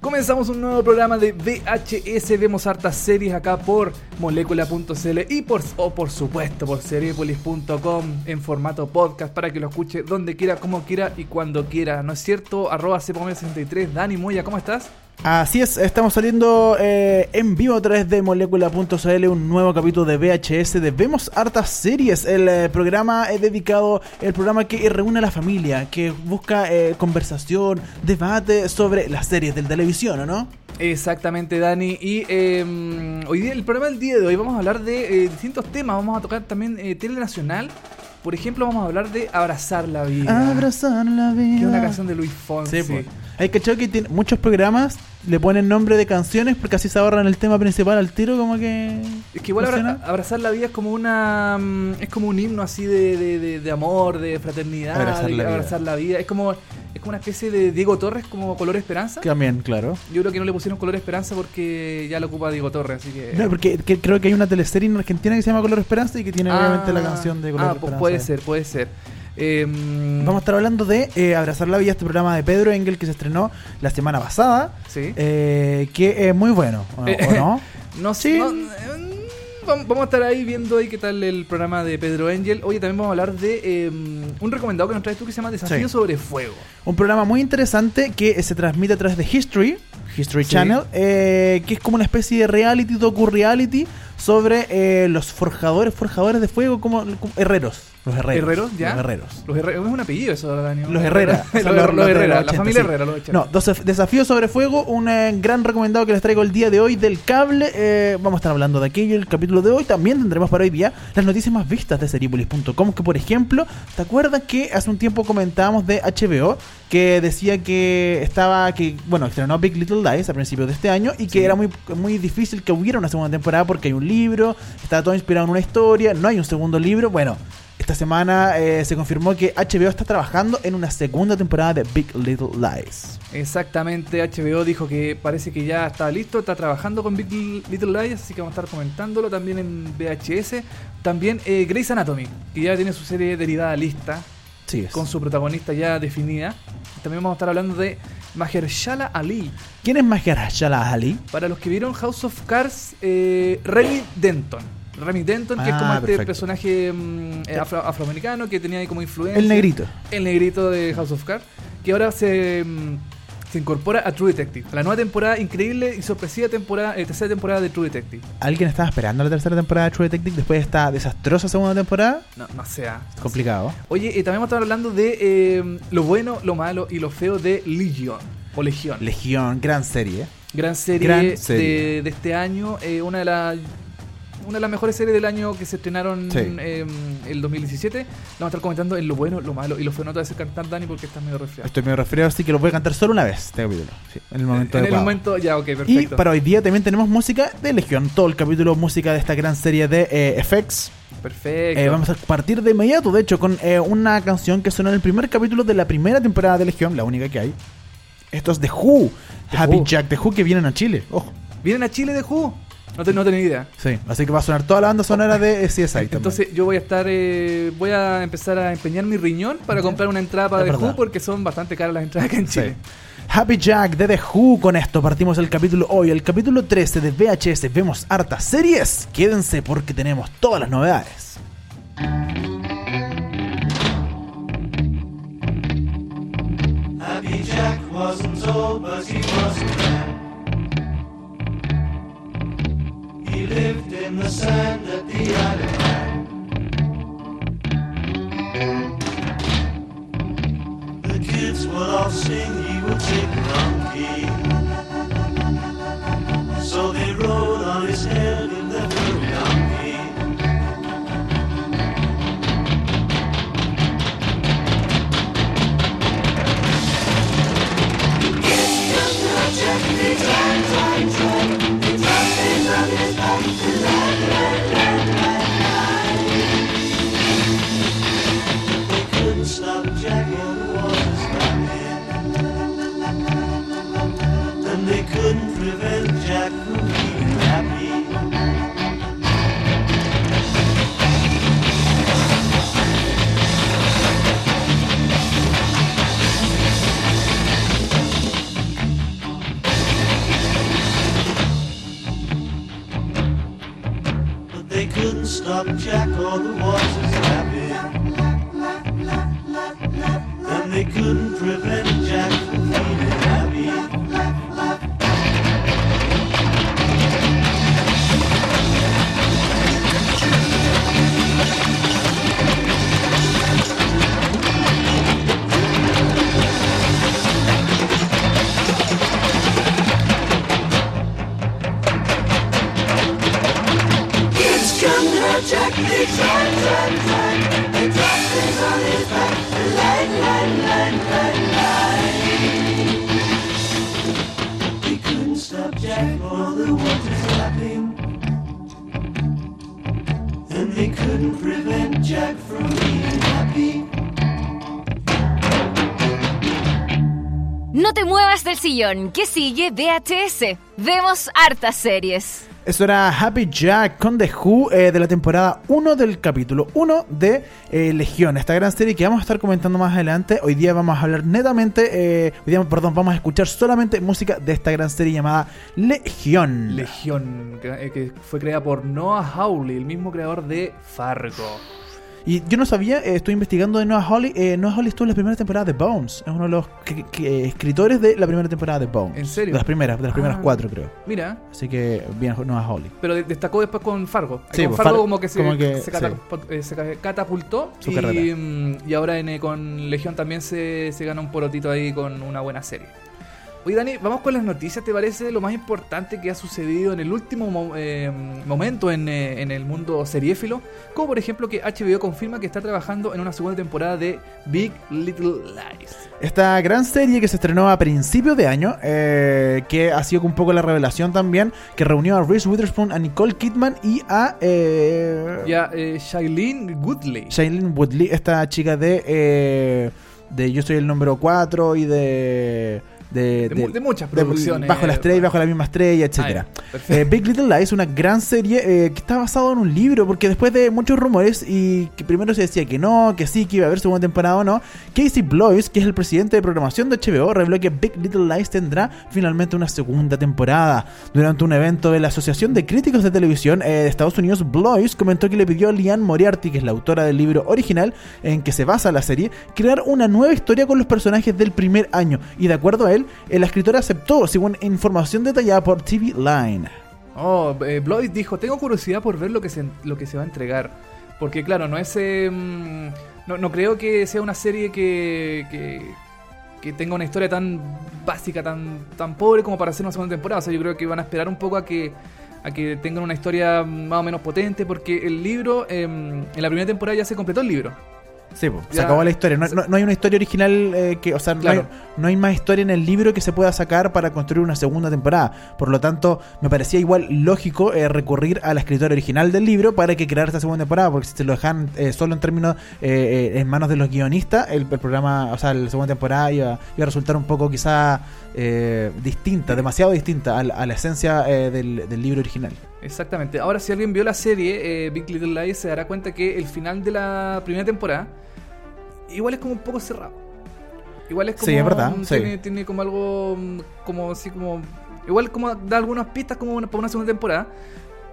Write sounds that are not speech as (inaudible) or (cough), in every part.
Comenzamos un nuevo programa de VHS. Vemos hartas series acá por molécula.cl y por, o por supuesto por seriepolis.com en formato podcast para que lo escuche donde quiera, como quiera y cuando quiera. ¿No es cierto? Arroba 63 Dani Moya, ¿cómo estás? Así es, estamos saliendo eh, en vivo a través de molécula.cl un nuevo capítulo de VHS de Vemos Hartas Series. El eh, programa es dedicado, el programa que reúne a la familia, que busca eh, conversación, debate sobre las series de televisión, ¿o no? Exactamente, Dani. Y eh, hoy día, el programa del día de hoy vamos a hablar de eh, distintos temas. Vamos a tocar también eh, tele nacional. Por ejemplo, vamos a hablar de Abrazar la vida. Abrazar la vida. Que es una canción de Luis Fonsi. Sí, pues. Hay que que tiene muchos programas le ponen nombre de canciones porque así se ahorran el tema principal al tiro como que es que igual abra, abrazar la vida es como una mm, es como un himno así de, de, de, amor de fraternidad abrazar, de, la, abrazar vida. la vida. Es como es como una especie de Diego Torres como color esperanza. También claro. Yo creo que no le pusieron color esperanza porque ya lo ocupa Diego Torres así que no porque que, creo que hay una teleserie en Argentina que se llama color esperanza y que tiene ah, obviamente la canción de color ah, esperanza puede ser puede ser eh, Vamos a estar hablando de eh, Abrazar la Vida, este programa de Pedro Engel que se estrenó la semana pasada. Sí. Eh, que es muy bueno, ¿o, no? (laughs) no sé. vamos a estar ahí viendo ahí qué tal el programa de Pedro Engel. Oye, también vamos a hablar de em, un recomendado que nos traes tú que se llama Desafío sobre Fuego. Un programa muy interesante que se transmite a través de History, History Channel, que es como una especie de reality, docu-reality sobre los forjadores, forjadores de fuego, como herreros. Los herreros. ¿ya? Los herreros. Los herreros. Es un apellido eso, Daniel. (laughs) Los Herrera. los, los, Herrera. La familia Herrera. Los no, Desafío sobre Fuego. Un eh, gran recomendado que les traigo el día de hoy del cable. Eh, vamos a estar hablando de aquello el capítulo de hoy. También tendremos para hoy día las noticias más vistas de Seripolis.com. Que por ejemplo, ¿te acuerdas que hace un tiempo comentábamos de HBO? Que decía que estaba. que Bueno, estrenó Big Little Lies a principios de este año. Y que era muy, muy difícil que hubiera una segunda temporada porque hay un libro. Está todo inspirado en una historia. No hay un segundo libro. Bueno esta semana eh, se confirmó que HBO está trabajando en una segunda temporada de Big Little Lies. Exactamente, HBO dijo que parece que ya está listo, está trabajando con Big Little Lies, así que vamos a estar comentándolo también en VHS. También eh, Grey's Anatomy, que ya tiene su serie derivada lista, sí, con su protagonista ya definida. También vamos a estar hablando de Mahershala Ali. ¿Quién es Mahershala Ali? Para los que vieron House of Cards, eh, Remy Denton. Remy Denton, que es como ah, este personaje mm, eh, afroamericano que tenía ahí como influencia. El negrito. El negrito de House of Cards, que ahora se, mm, se incorpora a True Detective. La nueva temporada, increíble y sorpresiva temporada, eh, tercera temporada de True Detective. ¿Alguien estaba esperando la tercera temporada de True Detective después de esta desastrosa segunda temporada? No, no sea. Es complicado. Oye, eh, también vamos a estar hablando de lo bueno, lo malo y lo feo de Legion. O Legión. Legión, gran serie. Gran serie, De, de, este año. una de las una de las mejores series del año que se estrenaron en el 2017. Vamos a estar comentando en lo bueno, lo malo y lo feo. No te vas a cantar, Dani, porque estás medio resfriado. Estoy medio resfriado, así que lo voy a cantar solo una vez este capítulo. en el momento En el momento, ya, ok, perfecto. Y para hoy día también tenemos música de Legión. Todo el capítulo música de esta gran serie de eh, FX. Perfecto. Eh, vamos a partir de inmediato, de hecho, con eh, una canción que sonó en el primer capítulo de la primera temporada de Legión, la única que hay. Esto es de Who. Happy Jack de Who que vienen a Chile. Ojo. ¿Vienen a Chile de Who? No, te, no tenía idea. Sí, así que va a sonar toda la banda sonora de CSI. Entonces yo voy a estar, eh, voy a empezar a empeñar mi riñón para comprar una entrada para The Who porque son bastante caras las entradas acá en Chile. Happy Jack de The Who. Con esto partimos el capítulo hoy, el capítulo 13 de VHS. Vemos hartas series. Quédense porque tenemos todas las novedades. Happy Jack wasn't old, but he wasn't He lived in the sand at the island. The kids would all sing, he would take a monkey. So they rode on his head in the fur donkey. It's the project, the times I stop Jack all the water's lapping. And they couldn't prevent ¿Qué sigue? VHS. Vemos hartas series. Eso era Happy Jack con The Who eh, de la temporada 1 del capítulo 1 de eh, Legión, esta gran serie que vamos a estar comentando más adelante. Hoy día vamos a hablar netamente, eh, hoy día, perdón, vamos a escuchar solamente música de esta gran serie llamada Legión. Legión, que, que fue creada por Noah Hawley, el mismo creador de Fargo. Y yo no sabía, eh, estoy investigando de Noah Hawley. Eh, Noah Hawley estuvo en la primera temporada de Bones. Es uno de los que- que- escritores de la primera temporada de Bones. ¿En serio? De las primeras, de las primeras Ah. cuatro, creo. Mira, Así que bien Noah Hawley. pero de- destacó después con Fargo. Sí, con pues, Fargo Far- como que se, como que- se catap- eh, se catapultó Su y, mm, y ahora en, eh, con Legión también se, se gana un porotito ahí con una buena serie. Oye Dani, vamos con las noticias, ¿te parece lo más importante que ha sucedido en el último mo- eh, momento en, eh, en el mundo seriéfilo? Como por ejemplo que HBO confirma que está trabajando en una segunda temporada de Big Little Lies. Esta gran serie que se estrenó a principios de año, eh, que ha sido un poco la revelación también, que reunió a Reese Witherspoon, a Nicole Kidman y a eh, Ya, eh, Shailene Woodley. Shailene Woodley, esta chica de, de Yo soy el número 4 y de... De, De mu- de muchas producciones. Bajo la estrella bajo la misma estrella, perfecto. Eh, Big Little Lies es una gran serie eh, que está basado en un libro, porque después de muchos rumores y que primero se decía que no, que sí, que iba a haber segunda temporada o no, Casey Blois, que es el presidente de programación de HBO, reveló que Big Little Lies tendrá finalmente una segunda temporada. Durante un evento de la Asociación de Críticos de Televisión eh, de Estados Unidos, Blois comentó que le pidió a Liane Moriarty, que es la autora del libro original en que se basa la serie, crear una nueva historia con los personajes del primer año. Y de acuerdo a él, eh, la aceptó, según información detallada por TV Line. Oh, eh, dijo, tengo curiosidad por ver lo que se, lo que se va a entregar. Porque claro, no es... mm, no, no creo que sea una serie que, que, tenga una historia tan básica, tan, tan pobre como para hacer una segunda temporada. O sea, yo creo que van a esperar un poco a que, a que tengan una historia más o menos potente. Porque el libro, eh, en la primera temporada ya se completó el libro. Sí, po, se Ya. acabó la historia. No, no- no hay una historia original eh, que, o sea, no, hay, no hay más historia en el libro que se pueda sacar para construir una segunda temporada. Por lo tanto, me parecía igual lógico eh, recurrir a la escritora original del libro para que creara esta segunda temporada, porque si se lo dejan eh, solo en términos eh, eh, en manos de los guionistas, el, el programa, o sea, la segunda temporada iba, iba a resultar un poco quizá eh, distinta, demasiado distinta a, la- a la esencia eh, del, del libro original. Exactamente. Ahora, si alguien vio la serie eh, Big Little Lies, se dará cuenta que el final de la primera temporada igual es como un poco cerrado. Igual es como. Sí, es verdad, sí. Tiene, tiene como algo. mm, Como así como. Igual como da algunas pistas como una- para una segunda temporada.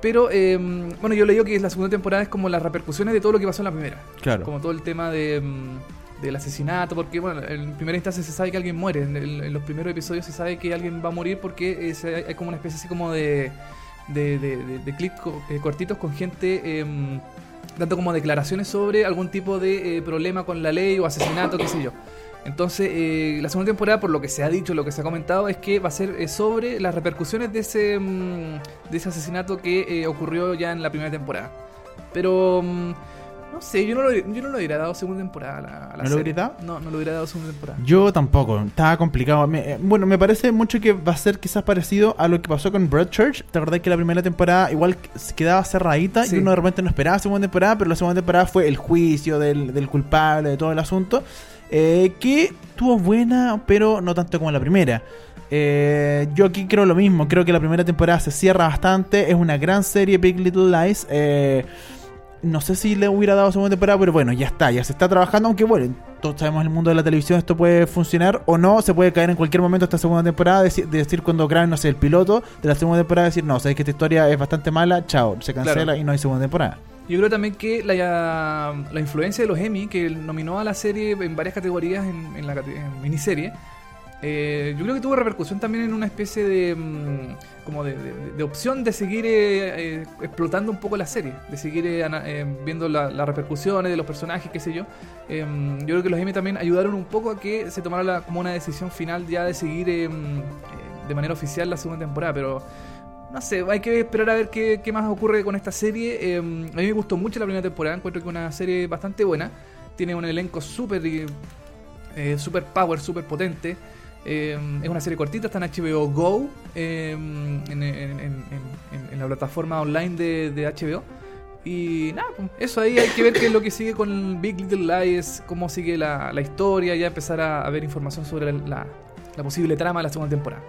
Pero, eh, bueno, yo le digo que la segunda temporada es como las repercusiones de todo lo que pasó en la primera. Claro. Como todo el tema de, mm, del asesinato, porque, bueno, en primera instancia se sabe que alguien muere. En, los primeros episodios se sabe que alguien va a morir porque es- hay hay como una especie así como de, de, de, clips eh, cortitos con gente em, dando como declaraciones sobre algún tipo de eh, problema con la ley o asesinato, qué sé yo. Entonces, eh, la segunda temporada, por lo que se ha dicho, lo que se ha comentado, es que va a ser eh, sobre las repercusiones de ese, mm, de ese asesinato que eh, ocurrió ya en la primera temporada. Pero, mm, no sé, yo no, lo, yo no le hubiera dado segunda temporada a la, a la ¿No lo serie. hubieras dado? No, no le hubiera dado segunda temporada. Yo tampoco, estaba complicado. Me- eh, bueno, me parece mucho que va a ser quizás parecido a lo que pasó con Broadchurch. ¿Te acordás que la primera temporada igual quedaba cerradita Sí. y uno de repente no esperaba segunda temporada, pero la segunda temporada fue el juicio del, del culpable, de todo el asunto, eh, que tuvo buena, pero no tanto como la primera. Eh, yo aquí creo lo mismo, creo que la primera temporada se cierra bastante, es una gran serie Big Little Lies. eh, no sé si le hubiera dado segunda temporada, pero bueno, ya está, ya se está trabajando, aunque bueno, todos sabemos en el mundo de la televisión esto puede funcionar o no, se puede caer en cualquier momento esta segunda temporada, de, de decir cuando graben, no sé, el piloto de la segunda temporada, decir, no, sabéis que esta historia es bastante mala, chao, se cancela Claro. y no hay segunda temporada. Yo creo también que la, la influencia de los Emmy, que nominó a la serie en varias categorías en, en la en miniserie, eh, yo creo que tuvo repercusión también en una especie de mm, como de, opción de seguir eh, eh, explotando un poco la serie, de seguir eh, viendo la- las repercusiones de los personajes, qué sé yo. Yo creo que los Emmy también ayudaron un poco a que se tomara como una decisión final ya de seguir mm, de manera oficial la segunda temporada, pero no sé, hay que esperar a ver qué, más ocurre con esta serie. A mí me gustó mucho la primera temporada, encuentro que es una serie bastante buena. Tiene un elenco súper super power, súper potente. Eh, es una serie cortita, está en HBO Go, eh, en, en- en- en- la plataforma online de, de HBO. Y nada, pues, eso ahí hay que ver qué es lo que sigue con Big Little Lies, cómo sigue la, la historia, ya empezar a, a ver información sobre la, la posible trama de la segunda temporada.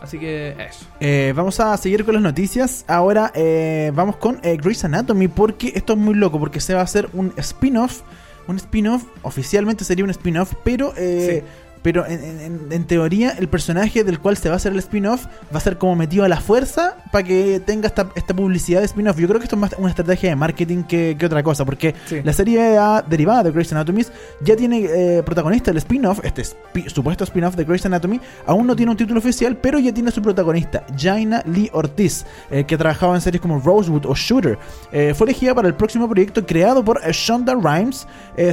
Así que eso. Eh, vamos a seguir con las noticias. Ahora eh, vamos con eh, Grey's Anatomy porque esto es muy loco porque se va a hacer un spin-off. Un spin-off, oficialmente sería un spin-off, pero, eh, pero en, en- en teoría el personaje del cual se va a hacer el spin-off va a ser como metido a la fuerza para que tenga esta, esta publicidad de spin-off. Yo creo que esto es más una estrategia de marketing que, que otra cosa, porque Sí. la serie A derivada de Grey's Anatomy ya tiene eh, protagonista el spin-off, este supuesto spin-off de Grey's Anatomy, aún no tiene un título oficial, pero ya tiene su protagonista, Jaina Lee Ortiz, eh, que ha trabajado en series como Rosewood o Shooter. Eh, fue elegida para el próximo proyecto creado por Shonda Rhimes,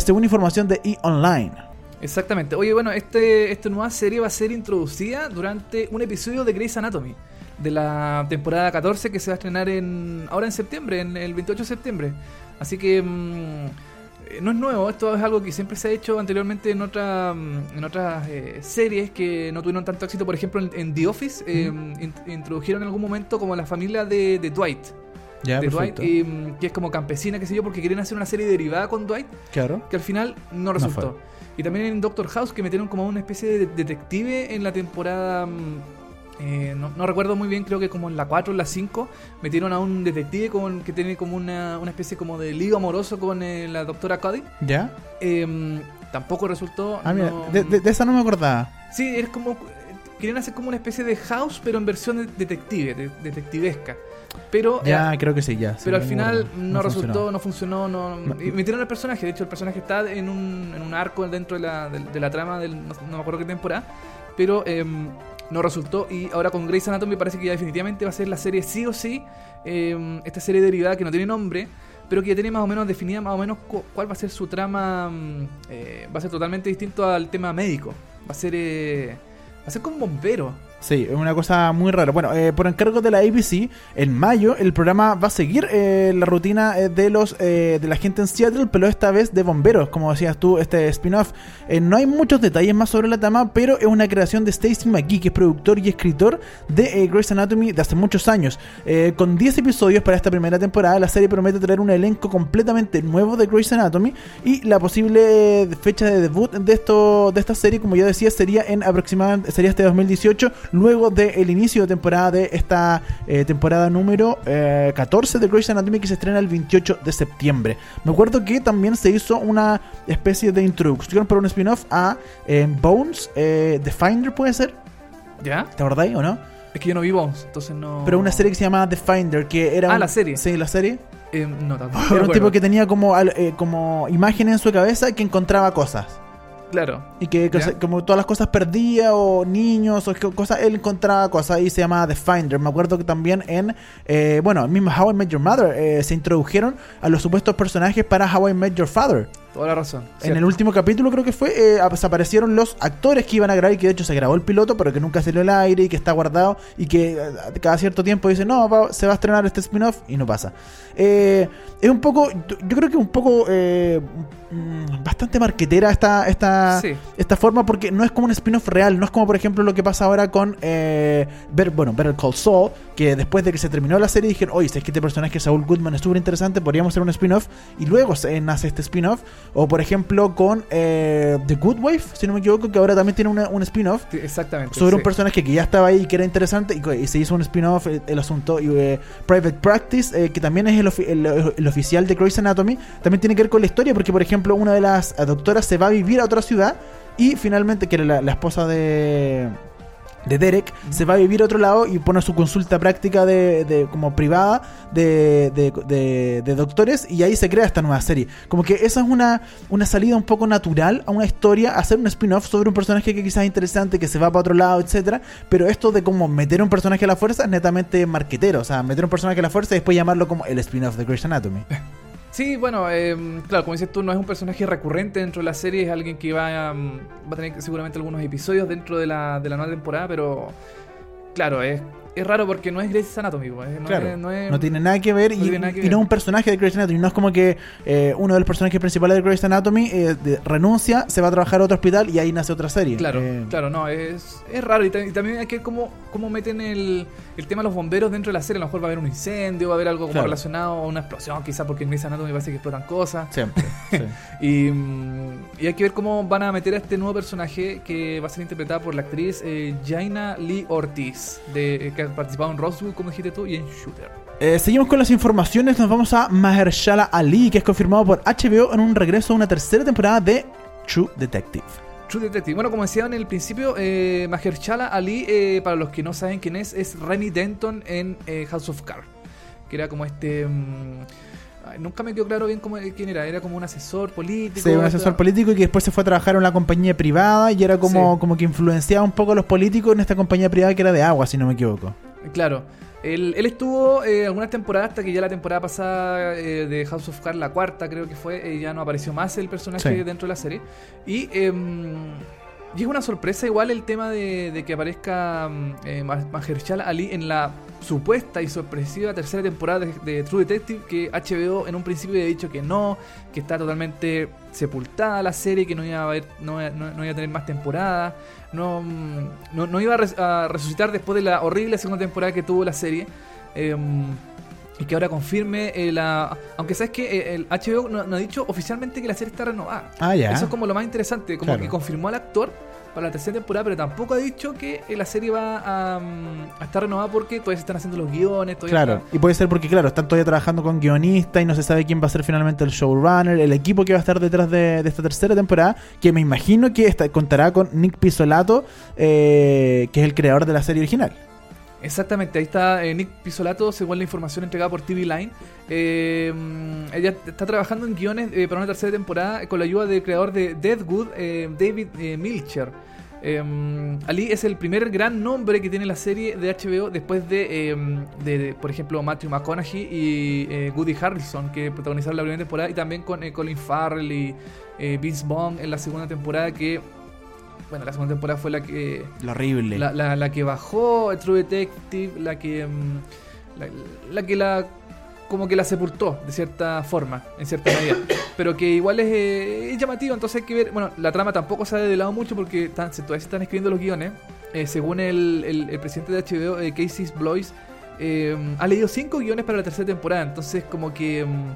según información de E! Online. Exactamente. Oye, bueno, este, esta nueva serie va a ser introducida durante un episodio de Grey's Anatomy. De la temporada 14 que se va a estrenar en ahora en septiembre, en el 28 de septiembre. Así que mm, eh, no es nuevo, esto es algo que siempre se ha hecho anteriormente en, otra, mm, en otras eh, series que no tuvieron tanto éxito. Por ejemplo, en, en The Office eh, in- introdujeron en algún momento como la familia de, de Dwight. Ya, de Dwight, y, mm, que es como campesina, qué sé yo, porque querían hacer una serie derivada con Dwight Claro. que al final no No resultó. fue. Y también en Doctor House, que metieron como una especie de detective en la temporada. mm, eh, no, no recuerdo muy bien, creo que como en la 4 o la 5, metieron a un detective con, que tiene como una, una especie como de lío amoroso con eh, la doctora Cody. ¿Ya? Eh, tampoco resultó. Ah, mira, no- de, de- de esa no me acordaba. Sí, es como. Querían hacer como una especie de house, pero en versión de- detective, de- detectivesca. Pero. Ya, eh, creo que sí, ya. sí, pero al me final acuerdo. no, resultó, no funcionó, no, No. metieron al personaje. De hecho, el personaje está en un, en un arco dentro de la, de, de la trama del no, no me acuerdo qué temporada, pero em, no resultó. Y ahora con Grey's Anatomy parece que ya definitivamente va a ser la serie sí o sí, em, esta serie derivada que no tiene nombre, pero que ya tiene más o menos definida más o menos cu- cuál va a ser su trama. mm, eh, va a ser totalmente distinto al tema médico. Va a ser eh, va a ser como bombero. Sí, es una cosa muy rara. Bueno, eh, por encargo de la ABC, en mayo el programa va a seguir eh, la rutina eh, de los eh, de la gente en Seattle, pero esta vez de bomberos, como decías tú, este spin-off. Eh, no hay muchos detalles más sobre la trama, pero es una creación de Stacy McGee, que es productor y escritor de Grey's Anatomy de hace muchos años. Con 10 episodios para esta primera temporada, la serie promete traer un elenco completamente nuevo de Grey's Anatomy y la posible fecha de debut de esto de esta serie, como ya decía, sería en aproximadamente sería este 2018, luego del inicio de temporada de esta eh, temporada número eh, 14 de Grey's Anatomy que se estrena el 28 de septiembre. Me acuerdo que también se hizo una especie de introducción para un spin-off a eh, Bones, eh, The Finder puede ser, ¿Ya? ¿te acordáis o no? Es que yo no vi Bones, entonces no. Pero una serie que se llamaba The Finder, que era... Ah, un- la serie. Sí, la serie. Eh, no, tampoco. (laughs) Era un tipo que tenía como, eh, como imágenes en su cabeza que encontraba cosas. Claro. Y que, como todas las cosas perdía o niños o cosas, él encontraba cosas y se llamaba The Finder. Me acuerdo que también en, eh, bueno, mismo How I Met Your Mother eh, se introdujeron a los supuestos personajes para How I Met Your Father. Toda la razón. En cierto. el último capítulo creo que fue, eh, ap- aparecieron los actores que iban a grabar y que de hecho se grabó el piloto, pero que nunca salió al aire y que está guardado y que eh, cada cierto tiempo dice, no, va- se va a estrenar este spin-off y no pasa. Eh, es un poco, yo creo que un poco, eh, mm, bastante marquetera esta, esta, Sí. esta forma porque no es como un spin-off real, no es como por ejemplo lo que pasa ahora con, eh, Better- bueno, Better Call Saul, que después de que se terminó la serie dijeron, oye, si es que este personaje Saul Goodman es súper interesante, podríamos hacer un spin-off y luego se nace este spin-off. O por ejemplo con eh, The Good Wife, si no me equivoco, que ahora también tiene una- un spin-off Sí, Exactamente. sobre un sí. personaje que ya estaba ahí y que era interesante y, se hizo un spin-off el, el asunto y, eh, Private Practice eh, que también es el, ofi- el- el oficial de Grey's Anatomy también tiene que ver con la historia porque por ejemplo una de las doctoras se va a vivir a otra ciudad y finalmente que era la, la esposa de de Derek se va a vivir a otro lado y pone su consulta práctica de, de- como privada de, de- de- de doctores y ahí se crea esta nueva serie. Como que esa es una, una salida un poco natural a una historia, hacer un spin-off sobre un personaje que quizás es interesante, que se va para otro lado, etcétera Pero esto de como meter un personaje a la fuerza es netamente marquetero, o sea, meter un personaje a la fuerza y después llamarlo como el spin-off de Grey's Anatomy. (laughs) Sí, bueno, eh, claro, como dices tú, no es un personaje recurrente dentro de la serie, es alguien que va, va a tener seguramente algunos episodios dentro de la, de la nueva temporada, pero claro, es, es raro porque no es Grey's Anatomy, pues, no Claro, es- no es- no tiene nada que ver no y, tiene nada que y ver. no es un personaje de Grey's Anatomy. No es como que eh, uno de los personajes principales de Grey's Anatomy eh, de- renuncia, se va a trabajar a otro hospital y ahí nace otra serie. Claro, Eh, claro, no, es, es raro y, ta- y también hay que ver cómo, cómo meten el, el tema de los bomberos dentro de la serie. A lo mejor va a haber un incendio, va a haber algo como Claro. relacionado a una explosión, quizás porque en Grey's Anatomy parece que explotan cosas. Siempre. (laughs) sí. Y, mm, y hay que ver cómo van a meter a este nuevo personaje que va a ser interpretada por la actriz eh, Jaina Lee Ortiz, de, que ha participado en Roswell, como dijiste tú, y en Shooter. Eh, seguimos con las informaciones. Nos vamos a Mahershala Ali, que es confirmado por HBO en un regreso a una tercera temporada de True Detective. True Detective. Bueno, como decía en el principio, eh, Mahershala Ali, eh, para los que no saben quién es, es Remy Denton en eh, House of Cards. Que era como este... mm, nunca me quedó claro bien cómo, quién era. Era como un asesor político. Sí, un asesor político y que después se fue a trabajar en una compañía privada y era como, Sí. como que influenciaba un poco a los políticos en esta compañía privada que era de agua, si no me equivoco. Claro. Él, él estuvo eh, algunas temporadas hasta que ya la temporada pasada eh, de House of Cards, la cuarta creo que fue, eh, ya no apareció más el personaje Sí. dentro de la serie. Y, em, y es una sorpresa igual el tema de, que aparezca mm, eh, Ma- Mahershala Ali en la supuesta y sorpresiva tercera temporada de, True Detective que HBO en un principio había dicho que no, que está totalmente sepultada la serie, que no iba a, haber, no, no- no iba a tener más temporadas, no, mm, no iba a, res- a resucitar después de la horrible segunda temporada que tuvo la serie. em, y que ahora confirme eh, la... Aunque sabes que el HBO no, no ha dicho oficialmente que la serie está renovada. Ah, ya. Eso es como lo más interesante, como Claro. que confirmó al actor para la tercera temporada, pero tampoco ha dicho que eh, la serie va a, mm, a estar renovada porque todavía se están haciendo los guiones, Claro, está- y puede ser porque, claro, están todavía trabajando con guionistas y no se sabe quién va a ser finalmente el showrunner, el equipo que va a estar detrás de, de esta tercera temporada, que me imagino que esta- contará con Nick Pisolato, eh, que es el creador de la serie original. Exactamente, ahí está eh, Nick Pisolato, según la información entregada por TV Line. Eh, mm, ella está trabajando en guiones eh, para una tercera temporada con la ayuda del creador de Deadwood, David Milcher. Eh, Ali es el primer gran nombre que tiene la serie de HBO después de, de, por ejemplo, Matthew McConaughey y Woody Harrelson, que protagonizaron la primera temporada, y también con Colin Farrell y Vince Vaughn en la segunda temporada, que, bueno, la segunda temporada fue la que Lo horrible. la, la, la que bajó True Detective, la que. mm, La, la que la. Como que la sepultó, de cierta forma, en cierta medida. (coughs) Pero que igual es, eh, es llamativo, entonces hay que ver. Bueno, la trama tampoco se ha develado mucho porque están, se, todavía se están escribiendo los guiones. Eh, según el, el- el presidente de HBO, eh, Casey Blois, eh, ha leído cinco guiones para la tercera temporada. Entonces, como que. mm,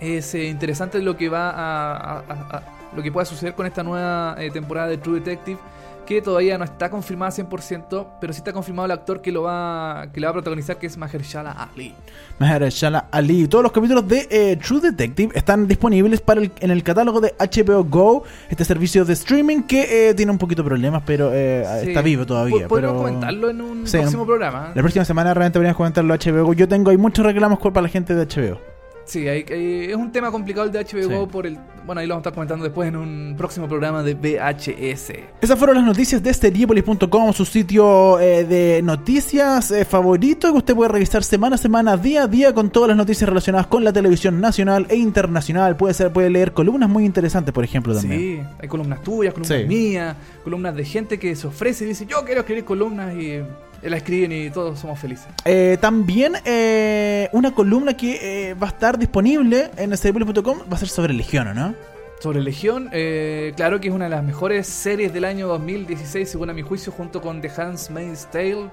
es eh, interesante lo que va a, a- a- a- lo que pueda suceder con esta nueva eh, temporada de True Detective que todavía no está confirmada 100%, pero sí está confirmado el actor que lo va que la va a protagonizar que es Mahershala Ali. Mahershala Ali. Todos los capítulos de eh, True Detective están disponibles para el- en el catálogo de HBO Go, este servicio de streaming que eh, tiene un poquito de problemas, pero eh, Sí. está vivo todavía. Po- Podemos pero- comentarlo en un Sí, próximo programa. La próxima semana realmente podríamos comentarlo a HBO Go. Yo tengo, hay muchos reclamos para la gente de HBO. Sí, hay- hay- es un tema complicado el de HBO Sí. Por el bueno, ahí lo vamos a estar comentando después en un próximo programa de VHS. Esas fueron las noticias de Seriepolis.com, su sitio eh, de noticias eh, favorito que usted puede revisar semana a semana, día a día, con todas las noticias relacionadas con la televisión nacional e internacional. Puede ser, puede leer columnas muy interesantes, por ejemplo, también. Sí, hay columnas tuyas, columnas Sí. mías, columnas de gente que se ofrece y dice, yo quiero escribir columnas y la escriben y todos somos felices. Eh, también eh, una columna que eh, va a estar disponible en seriepolis.com va a ser sobre Legión, ¿o no? Sobre Legión, eh, claro que es una de las mejores series del año 2016, según a mi juicio, junto con The Handmaid's Tale.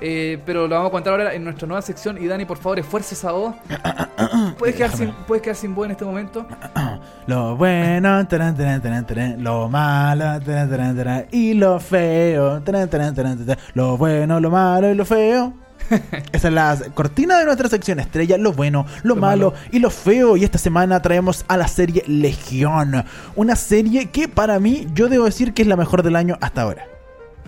Eh, pero lo vamos a contar ahora en nuestra nueva sección. Y Dani, por favor, esfuerce esa voz. (coughs) ¿Puedes quedar, sin, puedes quedar sin voz en este momento? (coughs) Lo bueno, taran, taran, lo malo, y lo feo. lo bueno, lo malo y lo feo. (laughs) Esa es la cortina de nuestra sección estrella, lo bueno, lo, Lo malo, malo. y lo feo. Y esta semana traemos a la serie Legión. Una serie que para mí yo debo decir que es la mejor del año hasta ahora.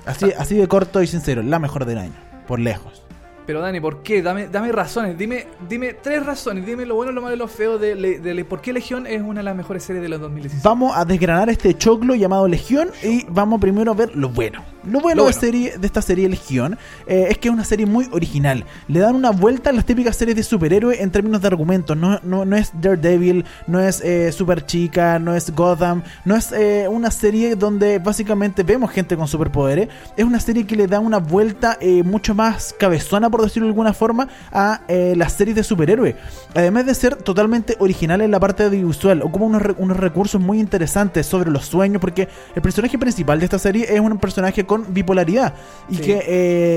Así, así de corto y sincero, la mejor del año, por lejos. Pero Dani, ¿por qué? Dame, dame razones, dime, dime tres razones, dime lo bueno, lo malo y lo feo de, de por qué Legión es una de las mejores series de los 2016. Vamos a desgranar este choclo llamado Legión y vamos primero a ver lo bueno. Lo bueno, Lo De, bueno. serie, de esta serie Legión eh, es que es una serie muy original. Le dan una vuelta a las típicas series de superhéroe en términos de argumentos. No, no, no es Daredevil, no es eh, Super Chica, no es Gotham, no es eh, una serie donde básicamente vemos gente con superpoderes. Es una serie que le da una vuelta eh, mucho más cabezona, por decirlo de alguna forma, a las series de superhéroe. Además de ser totalmente original en la parte audiovisual, ocupa unos, unos recursos muy interesantes sobre los sueños, porque el personaje principal de esta serie es un personaje con bipolaridad y Sí. que,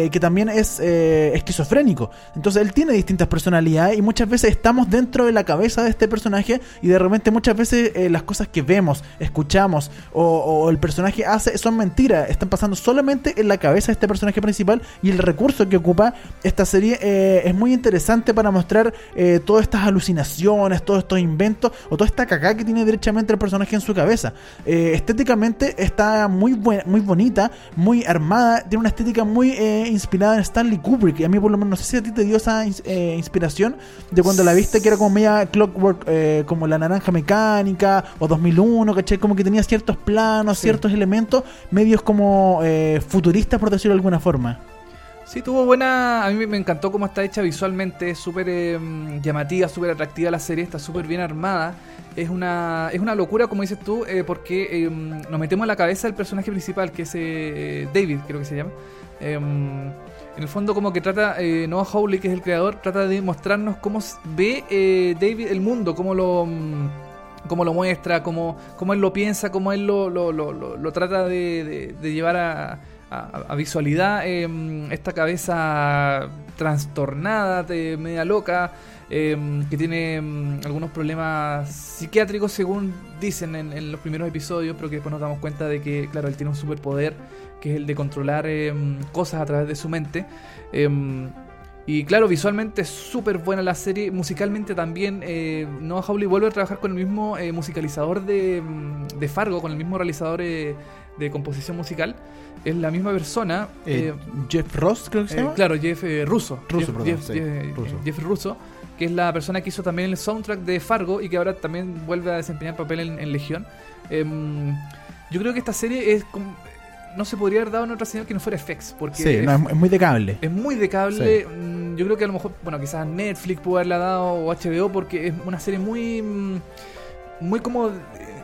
eh, que también es eh, esquizofrénico. Entonces él tiene distintas personalidades y muchas veces estamos dentro de la cabeza de este personaje y de repente muchas veces eh, las cosas que vemos, escuchamos o, o el personaje hace son mentiras, están pasando solamente en la cabeza de este personaje principal y el recurso que ocupa esta serie es muy interesante para mostrar todas estas alucinaciones, todos estos inventos o toda esta cagá que tiene derechamente el personaje en su cabeza. Estéticamente está muy, muy bonita, muy armada, tiene una estética muy eh, inspirada en Stanley Kubrick. Y a mí por lo menos, no sé si a ti te dio esa eh, inspiración de cuando la viste que era como media clockwork, eh, como la naranja mecánica o 2001, ¿cachai? Como que tenía ciertos planos, Sí. ciertos elementos medios como eh, futuristas, por decirlo de alguna forma. Sí, tuvo buena. A mí me- encantó cómo está hecha visualmente. Es súper eh, llamativa, súper atractiva la serie. Está súper bien armada. Es una, es una locura, como dices tú, eh, porque eh, nos metemos en la cabeza del personaje principal, que es eh, David, creo que se llama. Eh, en el fondo, como que trata. Noah Hawley, que es el creador, trata de mostrarnos cómo ve David el mundo, cómo lo. mm, cómo lo muestra, cómo, cómo él lo piensa, cómo él lo, lo, lo, lo- trata de- de llevar a, a- visualidad eh, esta cabeza trastornada, de media loca, eh, que tiene mm, algunos problemas psiquiátricos según dicen en, en los primeros episodios, pero que después nos damos cuenta de que, claro, él tiene un superpoder que es el de controlar cosas a través de su mente. Y claro, visualmente es súper buena la serie. Musicalmente también. Eh, Noah Hawley vuelve a trabajar con el mismo eh, musicalizador de, de Fargo, con el mismo realizador eh, de composición musical. Es la misma persona. Eh, eh, Jeff Ross, creo que se eh, llama. claro, Jeff Russo. Russo, Jeff, Jeff- sí, Jeff- Russo. Jeff Russo, que es la persona que hizo también el soundtrack de Fargo y que ahora también vuelve a desempeñar papel en, en Legión. Em, yo creo que esta serie es como- no se podría haber dado en otra señal que no fuera FX, porque Sí, es, no, es, es muy de cable. es muy de cable. mm, Yo creo que a lo mejor, bueno, quizás Netflix pudo haberla dado o HBO porque es una serie muy, mm, muy como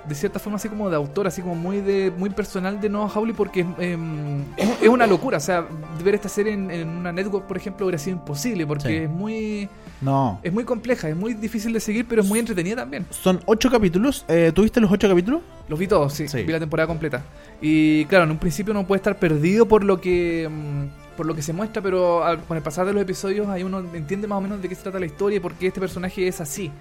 de, cierta forma así como de autor, así como muy de muy personal de Noah Hawley porque em, (coughs) es, una locura. O sea, ver esta serie en, en una network, por ejemplo, hubiera sido imposible porque Sí. es muy No. es muy compleja, es muy difícil de seguir, pero es muy entretenida también. Son ocho capítulos. Eh, ¿Tuviste los ocho capítulos? Los vi todos, sí, Sí. vi la temporada completa. Y claro, en un principio uno puede estar perdido por lo que mm, por lo que se muestra, pero al- con el pasar de los episodios ahí uno entiende más o menos de qué se trata la historia y por qué este personaje es así.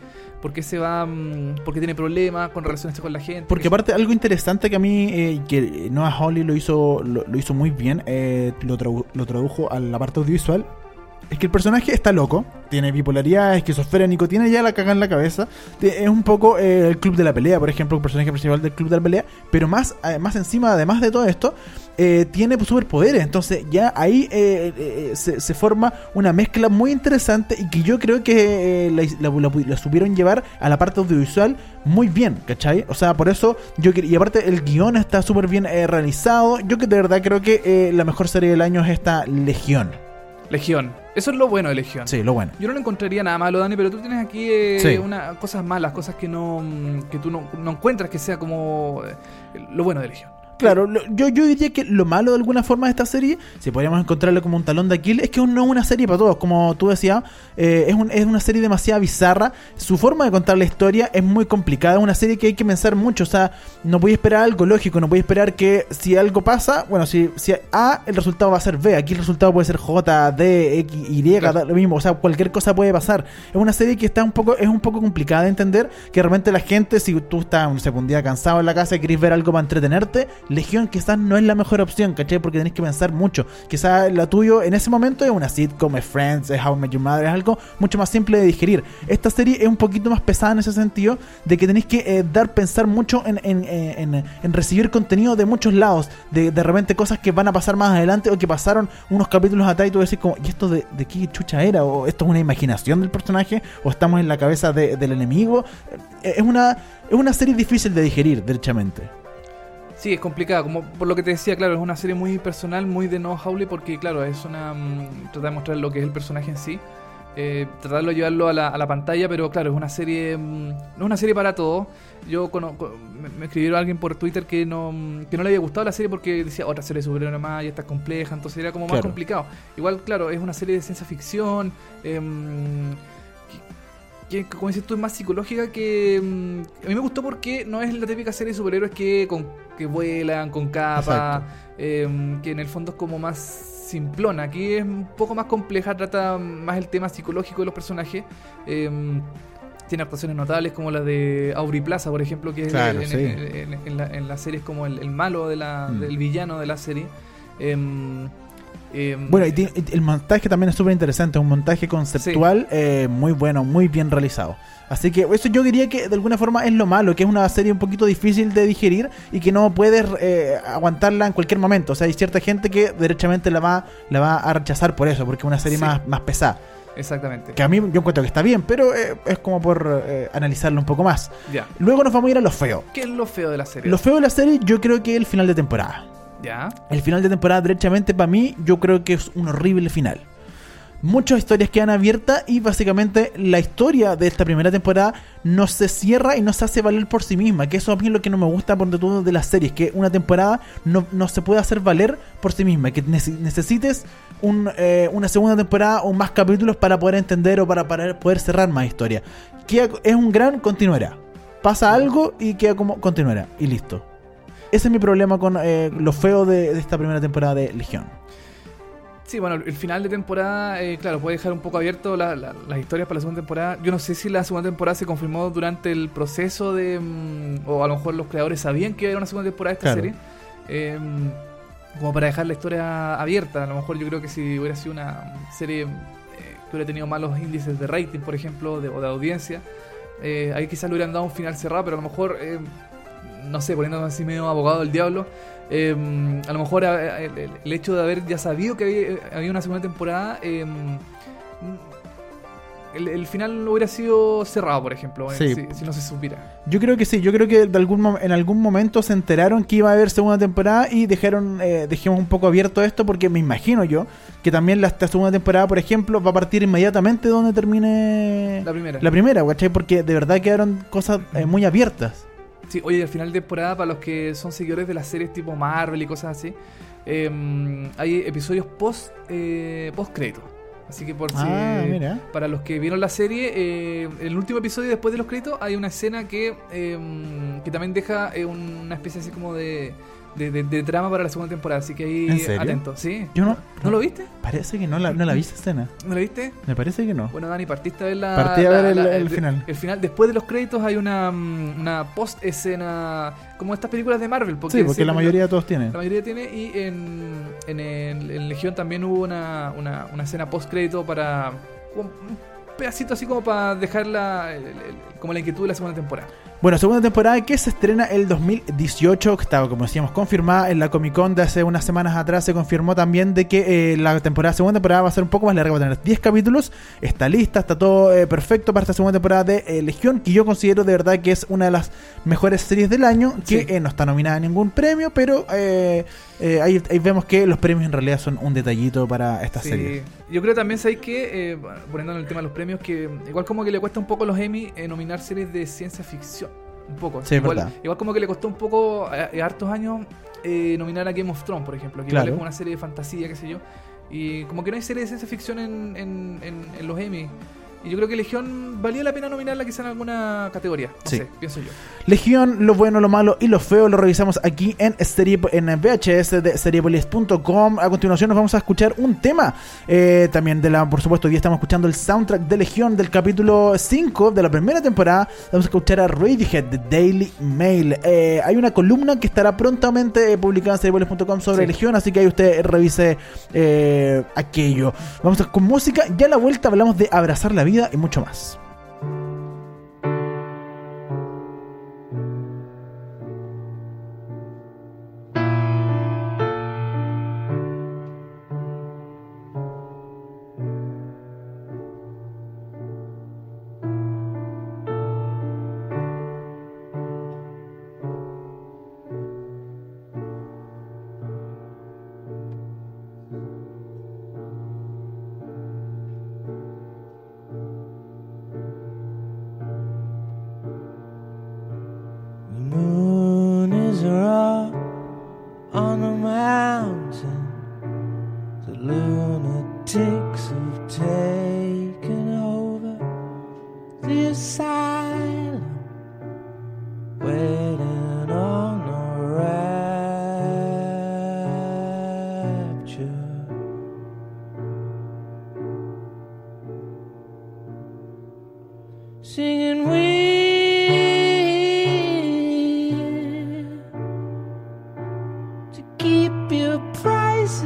Por qué se va, mm, por qué tiene problemas con relaciones con la gente. Porque que- aparte algo interesante que a mí, eh, que Noah Hawley lo hizo, lo, lo hizo muy bien, eh, lo, lo tradujo a la parte audiovisual, es que el personaje está loco, tiene bipolaridad, esquizofrénico, tiene ya la caga en la cabeza, es un poco eh, el club de la pelea, por ejemplo, el personaje principal del club de la pelea, pero más, eh, más encima, además de todo esto, eh, tiene superpoderes, entonces ya ahí eh, se, forma una mezcla muy interesante y que yo creo que la, la- supieron llevar a la parte audiovisual muy bien, ¿cachai? O sea, por eso yo y aparte el guion está súper bien realizado, yo que de verdad creo que la mejor serie del año es esta Legión. Legión. Eso es lo bueno de Legión. Sí, lo bueno. Yo no le encontraría nada malo, Dani, pero tú tienes aquí eh, Sí. una, cosas malas, cosas que no mm, que tú no, no encuentras que sea como eh, lo bueno de Legión. Claro, lo- yo, yo diría que lo malo de alguna forma de esta serie, si podríamos encontrarle como un talón de Aquiles, es que no es una serie para todos. Como tú decías, eh, es, un- es una serie demasiado bizarra. Su forma de contar la historia es muy complicada. Es una serie que hay que pensar mucho. O sea, no voy a esperar algo lógico. No voy a esperar que si algo pasa, bueno, si, si A, el resultado va a ser B. Aquí el resultado puede ser J, D, X, Y, Claro. lo mismo. O sea, cualquier cosa puede pasar. Es una serie que está un poco, es un poco complicada de entender. Que realmente la gente, si tú estás no sé, un día cansado en la casa y querés ver algo para entretenerte, Legión quizás no es la mejor opción, ¿cachai? Porque tenés que pensar mucho. Quizás la tuyo en ese momento es una sitcom, es Friends, es How I Met Your Mother, es algo mucho más simple de digerir. Esta serie es un poquito más pesada en ese sentido, de que tenéis que eh, dar, pensar mucho en, en- eh, en- en recibir contenido de muchos lados, de, de repente cosas que van a pasar más adelante o que pasaron unos capítulos atrás y tú decís como, ¿y esto de, de qué chucha era? ¿O esto es una imaginación del personaje? ¿O estamos en la cabeza de- del enemigo? Eh, Es una, es una serie difícil de digerir, derechamente. Sí, es complicado, como por lo que te decía, claro, es una serie muy personal, muy de No Howley, porque claro, es una... mm, trata de mostrar lo que es el personaje en sí, eh, tratarlo de llevarlo a la, a la pantalla, pero claro, es una serie... mm, no es una serie para todos. Yo me, me escribieron alguien por Twitter que no, mm, que no le había gustado la serie porque decía, otra serie de superhéroes más, y está compleja, entonces era como más complicado. Igual, claro, es una serie de ciencia ficción, em, que, como dices tú, es más psicológica que... a mí me gustó porque no es la típica serie de superhéroes que, con, que vuelan con capa, eh, que en el fondo es como más simplona. Aquí es un poco más compleja, trata más el tema psicológico de los personajes. eh, tiene actuaciones notables como la de Aubrey Plaza, por ejemplo, que es en, sí. en- en- en la, en la serie es como el, el malo de la, Mm. del villano de la serie. Em, em, Bueno, y el montaje también es súper interesante, un montaje conceptual eh, muy bueno, muy bien realizado. Así que eso yo diría que de alguna forma es lo malo, que es una serie un poquito difícil de digerir y que no puedes eh, aguantarla en cualquier momento. O sea, hay cierta gente que derechamente la va, la va a rechazar por eso, porque es una serie Sí. más, más pesada. Exactamente. Que a mí yo encuentro que está bien, pero eh, es como por eh, analizarlo un poco más. Ya. Luego nos vamos a ir a lo feo. ¿Qué es lo feo de la serie? Lo feo de la serie yo creo que es el final de temporada. El final de temporada, derechamente, para mí, yo creo que es un horrible final. Muchas historias quedan abiertas y básicamente la historia de esta primera temporada no se cierra y no se hace valer por sí misma. Que eso a mí es lo que no me gusta por todo de las series. Que una temporada no, no se puede hacer valer por sí misma. Que nece- necesites eh, una segunda temporada o más capítulos para poder entender o para, poder cerrar más historia. Queda- es un gran continuará. Pasa algo y queda como continuará. Y listo. Ese es mi problema con eh, lo feo de, de esta primera temporada de Legión. Sí, bueno, el final de temporada, eh, claro, puede dejar un poco abierto la- la- las historias para la segunda temporada. Yo no sé si la segunda temporada se confirmó durante el proceso de... mm, o a lo mejor los creadores sabían que iba a haber una segunda temporada de esta Claro. serie. eh, como para dejar la historia abierta. A lo mejor yo creo que si hubiera sido una serie eh, que hubiera tenido malos índices de rating, por ejemplo, de, o de audiencia, eh, ahí quizás le hubieran dado un final cerrado, pero a lo mejor... no sé, poniéndome así medio abogado del diablo, eh, a lo mejor el, hecho de haber ya sabido que había, había una segunda temporada, eh, el, el final no hubiera sido cerrado, por ejemplo, eh, Sí. si, si no se supiera. Yo creo que sí, yo creo que de algún en algún momento se enteraron que iba a haber segunda temporada y dejaron, eh, dejemos un poco abierto esto porque me imagino yo que también la, esta segunda temporada, por ejemplo, va a partir inmediatamente donde termine La primera. la primera, ¿cachai? Porque de verdad quedaron cosas eh, muy abiertas. Sí, oye, al final de temporada, para los que son seguidores de las series tipo Marvel y cosas así, eh, hay episodios post, eh, post crédito. Así que por Ah, si... mira. Para los que vieron la serie, eh, en el último episodio después de los créditos hay una escena que, eh, que también deja eh, una especie así como de, de, de- de trama para la segunda temporada. Así que ahí ¿En atento, ¿sí? Yo no, ¿No lo viste? Parece que no la, no la vi esa escena. ¿No lo viste? Me parece que no. Bueno, Dani, partiste a ver la. Partí a la- ver el- la- el final. El final. Después de los créditos hay una, mm, una post escena. Como estas películas de Marvel. Porque Sí, porque la mayoría de todos tienen. La mayoría tiene. Y en, en, el- en Legión también hubo una, una, una escena post crédito para. Un pedacito así como para dejar la, como la inquietud de la segunda temporada. Bueno, segunda temporada que se estrena el 2018, que estaba, como decíamos, confirmada en la Comic Con de hace unas semanas atrás. Se confirmó también de que eh, la temporada, segunda temporada va a ser un poco más larga, va a tener 10 capítulos. Está lista, está todo eh, perfecto para esta segunda temporada de eh, Legión, que yo considero de verdad que es una de las mejores series del año, que Sí. eh, no está nominada a ningún premio, pero ahí, ahí vemos que los premios en realidad son un detallito para esta Sí. serie. Yo creo también, ¿sabéis que eh, Poniendo en el tema de los premios, que igual como que le cuesta un poco a los Emmy eh, nominar series de ciencia ficción. Un poco. Sí, igual, igual como que le costó un poco, eh, eh, hartos años, eh, nominar a Game of Thrones, por ejemplo. Que Claro. igual es una serie de fantasía, qué sé yo. Y como que no hay serie de ciencia ficción en, en, en- en los Emmy. Y yo creo que Legión valía la pena nominarla quizá en alguna categoría. No Sí. sé, pienso yo. Legión, lo bueno, lo malo y lo feo lo revisamos aquí en, Stereo- en VHS de Stereopolis.com. A continuación nos vamos a escuchar un tema. eh, también de la, por supuesto, hoy día estamos escuchando el soundtrack de Legión del capítulo 5 de la primera temporada. Vamos a escuchar a Radiohead de Daily Mail. Eh, hay una columna que estará prontamente eh, publicada en Stereopolis.com sobre Sí. Legión, así que ahí usted revise eh, aquello. Vamos a, con música. Ya a la vuelta hablamos de abrazar la vida y mucho más.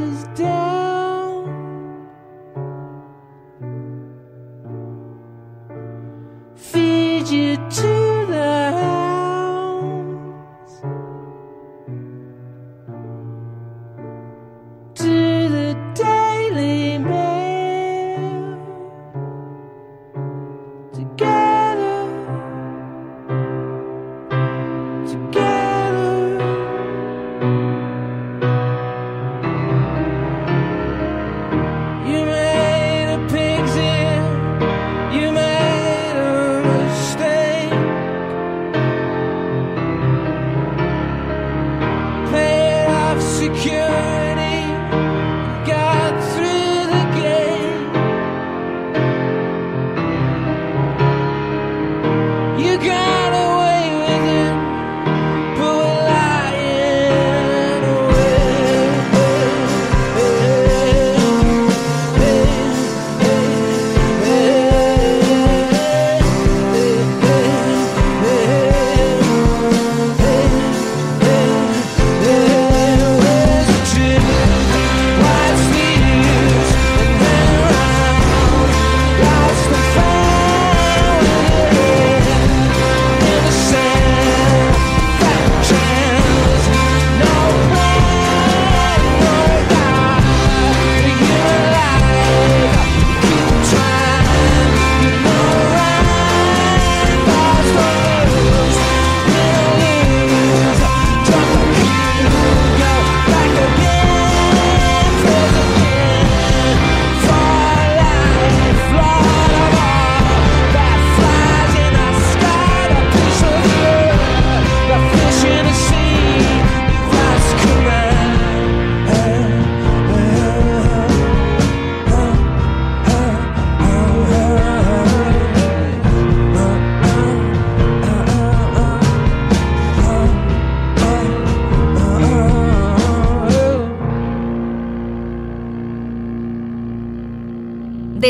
Prices down. Feed you to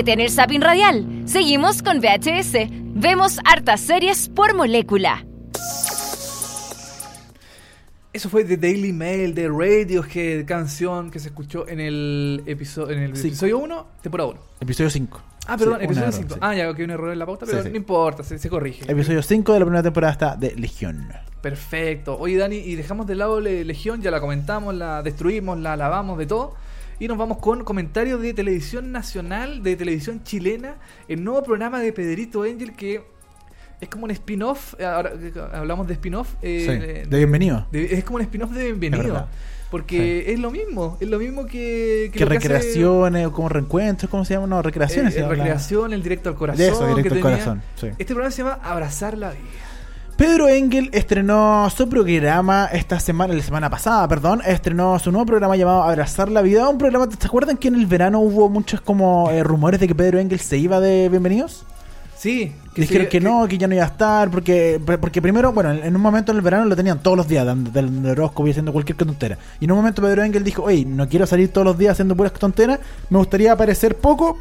Detener Sapin Radial. Seguimos con VHS. Vemos hartas series por molécula. Eso fue The Daily Mail de Radiohead, canción que se escuchó en el, episodio en el Sí. episodio 1, temporada 1. Episodio 5. Ah, perdón, Sí, episodio error, 5. sí. Ah, ya que hay un error en la pauta, pero Sí, sí. no importa, se, se corrige. Episodio 5 de la primera temporada está de Legión. Perfecto. Oye, Dani, y dejamos de lado Le- Legión, ya la comentamos, la destruimos, la lavamos de todo. Y nos vamos con comentarios de televisión nacional, de televisión chilena, el nuevo programa de Pedrito Angel que es como un spin-off. eh, Ahora hablamos de spin-off. eh, de bienvenido. de- es como un spin-off de Bienvenido. Porque es lo mismo, es lo mismo que... Que recreaciones o como reencuentros, ¿cómo se llama? No, recreaciones. eh, recreación, el directo al corazón. De eso, directo al tenía. corazón. sí. Este programa se llama Abrazar la vida. Pedro Engel estrenó su programa esta semana, la semana pasada, perdón, estrenó su nuevo programa llamado Abrazar la Vida. Un programa, ¿te acuerdan que en el verano hubo muchos como eh, rumores de que Pedro Engel se iba de Bienvenidos? Sí. Dijeron que no, que ya no iba a estar, porque, porque primero, bueno, en un momento en el verano lo tenían todos los días, dando del horóscopo y haciendo cualquier tontera. Y en un momento Pedro Engel dijo, oye, no quiero salir todos los días haciendo puras tonteras, me gustaría aparecer poco,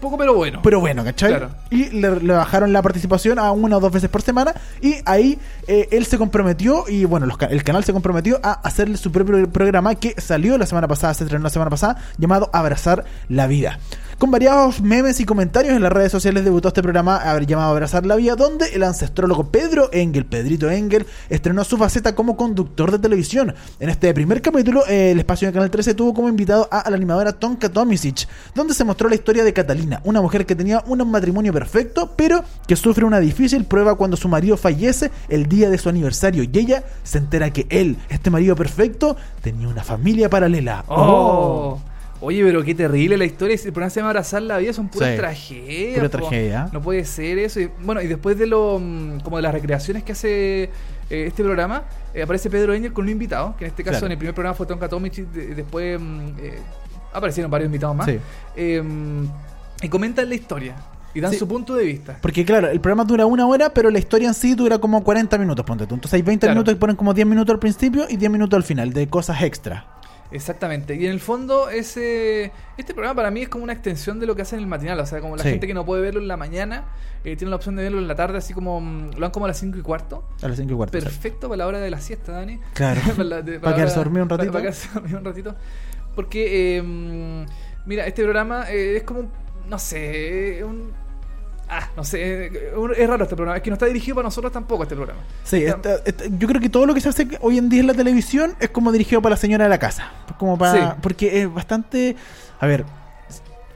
Poco pero bueno. pero bueno, ¿cachai? Claro. Y le, le bajaron la participación a una o dos veces por semana y ahí eh, él se comprometió y bueno, los el canal se comprometió a hacerle su propio programa que salió la semana pasada, se estrenó la semana pasada, llamado Abrazar la Vida. Con variados memes y comentarios en las redes sociales debutó este programa llamado Abrazar la Vida, donde el ancestrólogo Pedro Engel, Pedrito Engel, estrenó su faceta como conductor de televisión. En este primer capítulo, el espacio de Canal 13 tuvo como invitado a, la animadora Tonka Tomisic, donde se mostró la historia de Catalina, una mujer que tenía un matrimonio perfecto, pero que sufre una difícil prueba cuando su marido fallece el día de su aniversario y ella se entera que él, este marido perfecto, tenía una familia paralela. Oh. Oye, pero qué terrible la historia. El programa se llama Abrazar la vida, son puras Sí. tragedias. Pura tragedia. No puede ser eso. Y, bueno, y después de lo mm, como de las recreaciones que hace eh, este programa, eh, aparece Pedro Engel con un invitado, que en este caso Claro. en el primer programa fue Tonka Tomic, de- después mm, eh, aparecieron varios invitados más. Sí. Eh, y comentan la historia y dan Sí. su punto de vista. Porque claro, el programa dura una hora, pero la historia en sí dura como 40 minutos, ponte tú. Entonces hay 20 Claro. minutos que ponen como 10 minutos al principio y 10 minutos al final, de cosas extra. Exactamente. Y en el fondo, ese este programa para mí es como una extensión de lo que hacen en el matinal. O sea, como la Sí. gente que no puede verlo en la mañana, eh, tiene la opción de verlo en la tarde, así como mm, lo dan como a las 5 y cuarto. A las 5 y cuarto. Perfecto para la hora de la siesta, Dani. Claro. (laughs) para, la- de- Para quedarse dormido un para- ratito. Para, quedarse (laughs) dormido un ratito. Porque, eh, mira, este programa eh, es como, no sé, un... Ah, no sé, es raro este programa. Es que no está dirigido para nosotros tampoco este programa. Sí, Está- esta- yo creo que todo lo que se hace hoy en día en la televisión es como dirigido para la señora de la casa. Como para, Sí. Porque es bastante... A ver,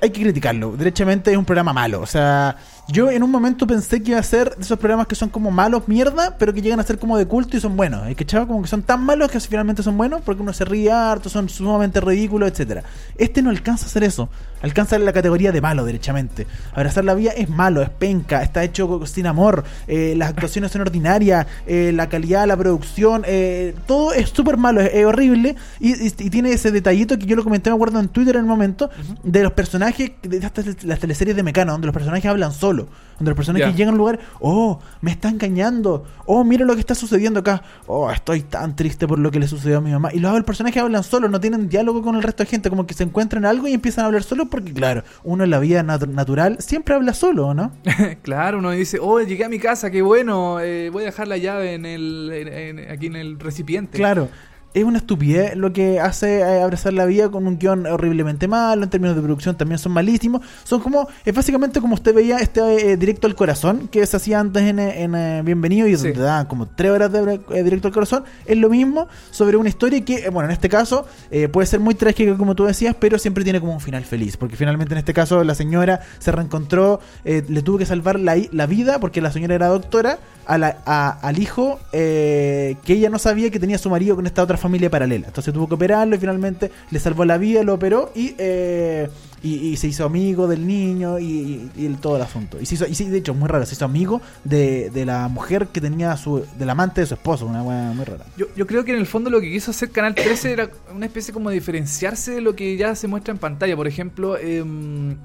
hay que criticarlo. Derechamente es un programa malo. O sea, yo en un momento pensé que iba a ser de esos programas que son como malos, mierda, pero que llegan a ser como de culto y son buenos. Es que chavo, como que son tan malos que finalmente son buenos porque uno se ríe harto, son sumamente ridículos, etcétera. Este no alcanza a hacer eso. Alcanza la categoría de malo, derechamente. Abrazar la vida es malo, es penca, está hecho sin amor, eh, las actuaciones son ordinarias, eh, la calidad la producción, eh, todo es súper malo, es, es horrible. Y, y- y tiene ese detallito que yo lo comenté, me acuerdo en Twitter en el momento, de los personajes, de las teleseries de Mecano, donde los personajes hablan solo, donde los personajes Ya. llegan a un lugar, oh, me está engañando, oh, mira lo que está sucediendo acá, oh, estoy tan triste por lo que le sucedió a mi mamá. Y los el personajes hablan solo, no tienen diálogo con el resto de gente, como que se encuentran algo y empiezan a hablar solo, porque claro, uno en la vida nat- natural siempre habla solo, ¿no? (laughs) claro, uno dice, oh, llegué a mi casa, qué bueno, eh, voy a dejar la llave en el, en- en- aquí en el recipiente. Claro. Es una estupidez lo que hace eh, abrazar la vida con un guion horriblemente malo, en términos de producción también son malísimos. Son como, es básicamente como usted veía este eh, directo al corazón que se hacía antes en, eh, en, eh, Bienvenido y Sí. donde daban como tres horas de eh, directo al corazón. Es lo mismo sobre una historia que, bueno, en este caso eh, puede ser muy trágica como tú decías, pero siempre tiene como un final feliz. Porque finalmente en este caso la señora se reencontró, eh, le tuvo que salvar la, la vida porque la señora era doctora a la- a- al hijo que ella no sabía que tenía su marido con esta otra familia paralela. Entonces tuvo que operarlo y finalmente le salvó la vida, lo operó y, eh, y, se hizo amigo del niño y, todo el asunto. Y, se hizo, y sí, de hecho, muy raro, se hizo amigo de, de la mujer que tenía su, del amante de su esposo, una weá muy rara. Yo, yo creo que en el fondo lo que quiso hacer Canal 13 era una especie como de diferenciarse de lo que ya se muestra en pantalla. Por ejemplo, em,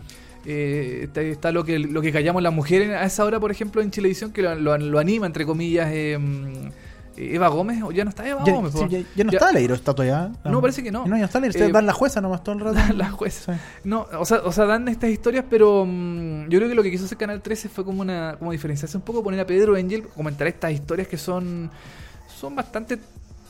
eh, está, está lo que lo que callamos las mujeres a esa hora, por ejemplo, en Chilevisión, que lo, lo- lo anima, entre comillas, em, Eva Gómez, o ya no está Eva Ya, Gómez. sí, ya- ya no Ya- está Leiro, está todavía. No, parece que no. No, ya no está Leiro, Eh, dan la jueza nomás todo el rato. (laughs) la jueza. Sí. No, o sea, o sea, dan estas historias, pero mm, yo creo que lo que quiso hacer Canal 13 fue como una como diferenciarse un poco, poner a Pedro Angel, comentar estas historias que son son bastante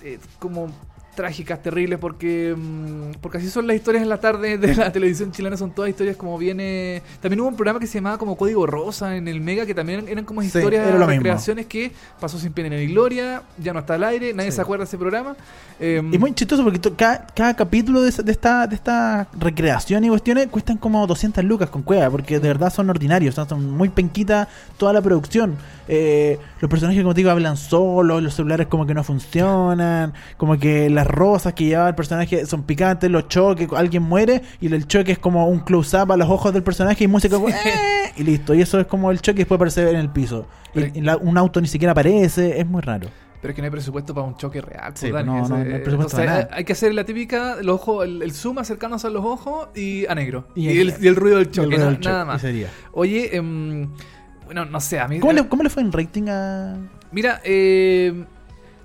eh, como trágicas, terribles, porque mm, porque así son las historias en la tarde (laughs) de la televisión chilena, son todas historias como viene... También hubo un programa que se llamaba como Código Rosa en el Mega, que también eran como Sí, historias, era lo mismo. recreaciones que pasó sin pena ni gloria, ya no está al aire, nadie Sí. se acuerda de ese programa. Em, Y muy chistoso porque cada, cada capítulo de, esta de esta recreación y cuestiones cuestan como 200 lucas con cueva, porque de verdad son ordinarios, son, son muy penquita toda la producción. Eh, los personajes, como te digo, hablan solos, los celulares como que no funcionan, como que las rosas que lleva el personaje son picantes, los choques, alguien muere y el choque es como un close-up a los ojos del personaje y música como, "Eh", y listo. Y eso es como el choque y después aparece en el piso. Y, Pero- y la- un auto ni siquiera aparece, es muy raro. Pero es que no hay presupuesto para un choque real. pues, Sí, Dani, no, no, no hay presupuesto entonces, para nada. Hay que hacer la típica, los ojos, el, el zoom acercándose a los ojos y a negro. Y Y, el- el, y el ruido del el choque, ruido na- del choque, nada más. sería. Oye, em, Bueno, no sé, a mí. ¿Cómo le, cómo le fue en rating a.? Mira, eh,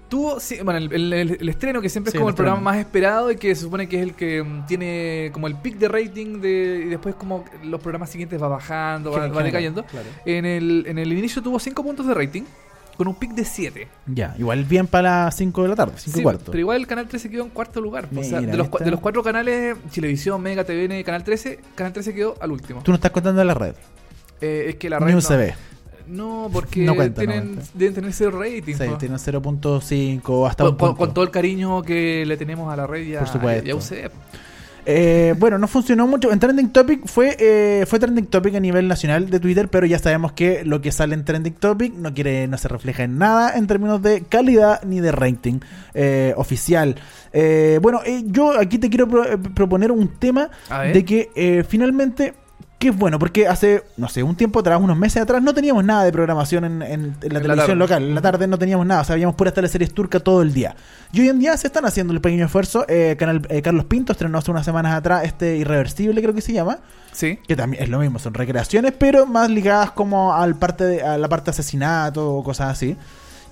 tuvo. sí, bueno, el, el- el- el estreno, que siempre Sí, es como el programa más esperado y que se supone que es el que mm, tiene como el pic de rating de, y después, como los programas siguientes va bajando, va, va decayendo. Claro. En el, en el inicio tuvo 5 puntos de rating con un pic de 7. Ya, igual bien para las 5 de la tarde, 5 y cuarto. pero igual el canal 13 quedó en cuarto lugar. o sea, de los, de los cuatro canales, Chilevisión, Mega, TVN, Canal 13, Canal 13 quedó al último. Tú no estás contando la red. Eh, es que la red. no, CB. No, porque No cuenta, no tienen, cuenta. deben tener cero rating. Sí, po. tienen 0.5 o hasta con, un punto. con todo el cariño que le tenemos a la red y a, Por supuesto. Eh, bueno, no funcionó mucho. En Trending Topic fue, eh, fue Trending Topic a nivel nacional de Twitter, pero ya sabemos que lo que sale en Trending Topic no quiere, no se refleja en nada en términos de calidad ni de rating eh, oficial. Eh, bueno, eh, yo aquí te quiero pro- proponer un tema de que finalmente que es bueno, porque hace, no sé, un tiempo atrás, unos meses atrás, no teníamos nada de programación en, en- en la En televisión local. En la tarde no teníamos nada, o sea, veíamos puras teleseries turcas todo el día. Y hoy en día se están haciendo el pequeño esfuerzo. Eh, canal, eh, Carlos Pinto estrenó hace unas semanas atrás este Irreversible, creo que se llama. Sí. Que también es lo mismo, son recreaciones, pero más ligadas como al parte de- a la parte de asesinato o cosas así.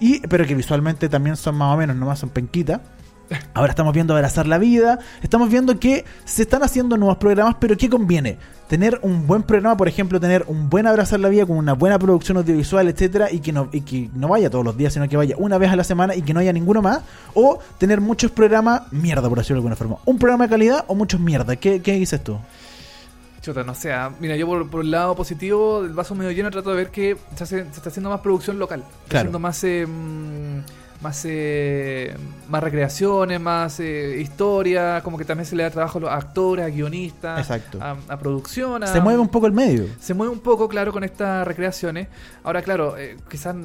Y, pero que visualmente también son más o menos, nomás son penquita. Ahora estamos viendo Abrazar la Vida. Estamos viendo que se están haciendo nuevos programas, pero ¿qué conviene? Tener un buen programa, por ejemplo, tener un buen Abrazar la Vida con una buena producción audiovisual, etcétera, y que no, y que no vaya todos los días, sino que vaya una vez a la semana y que no haya ninguno más. O tener muchos programas mierda, por decirlo de alguna forma. Un programa de calidad o muchos mierda. ¿Qué, qué dices tú? Chuta, no sé. ah, Mira, yo por, por el lado positivo del vaso medio lleno trato de ver que se, hace- se está haciendo más producción local. Se está Claro. haciendo más. eh, mm, más, eh, más recreaciones, más eh, historia, como que también se le da trabajo a los actores, a guionistas, Exacto. a, a producción. a- Se mueve un poco el medio. se mueve un poco, claro, con estas recreaciones. Ahora, claro, eh, quizás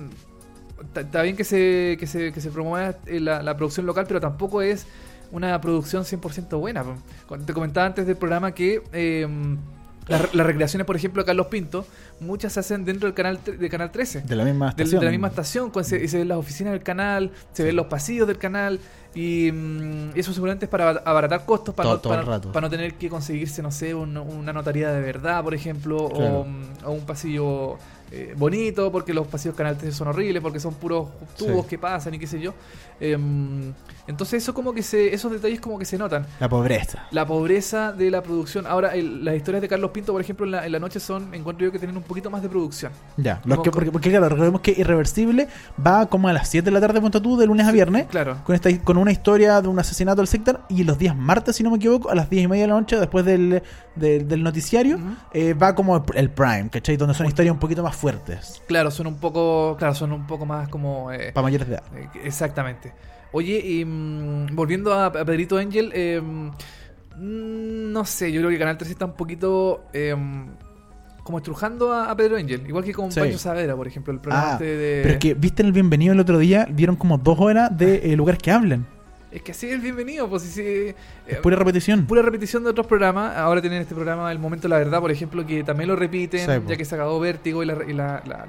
está- bien que se, que se, que se promueva eh, la, la producción local, pero tampoco es una producción 100% buena. Te comentaba antes del programa que eh, las, las recreaciones, por ejemplo, de Carlos Pinto, muchas se hacen dentro del canal, de canal 13. De la misma estación. de la misma estación, con se, y se ven las oficinas del canal, se ven los pasillos del canal, y mm, eso seguramente es para abaratar costos, para, Todo- no, todo para, rato. para no tener que conseguirse, no sé, un- una notaría de verdad, por ejemplo, Claro. o, mm, o un pasillo eh, bonito, porque los pasillos canal 13 son horribles, porque son puros tubos Sí. que pasan y qué sé yo. Em, entonces eso como que se, esos detalles como que se notan. La pobreza. La pobreza de la producción. Ahora, el- las historias de Carlos Pinto, por ejemplo, en la, en la noche son, encuentro yo que tienen un poquito más de producción. Ya, los que, porque, porque claro, recordemos que Irreversible va como a las 7 de la tarde, punto tú, de lunes a viernes, Claro. con, esta, con una historia de un asesinato del sector, y los días martes, si no me equivoco, a las 10 y media de la noche, después del, del, del noticiario, eh, va como el, el Prime, ¿cachai? Donde son historias un poquito más fuertes, Claro, son un poco, claro, son un poco más como eh, para mayores de edad. eh, exactamente. Oye, y mm, volviendo a, a Pedrito Angel, eh, mm, no sé, yo creo que Canal 13 está un poquito eh, como estrujando a, a Pedro Angel, igual que con Sí. Pancho Saavedra, por ejemplo, el programa Ah, este de pero es que, ¿viste en el bienvenido el otro día? Vieron como dos horas de eh, lugares que hablan. Es que así es bienvenido, pues sí, eh, pura repetición. pura repetición de otros programas. Ahora tienen este programa El Momento de la Verdad, por ejemplo, que también lo repiten, Sí, po. ya que se acabó Vértigo y, la- y la- la-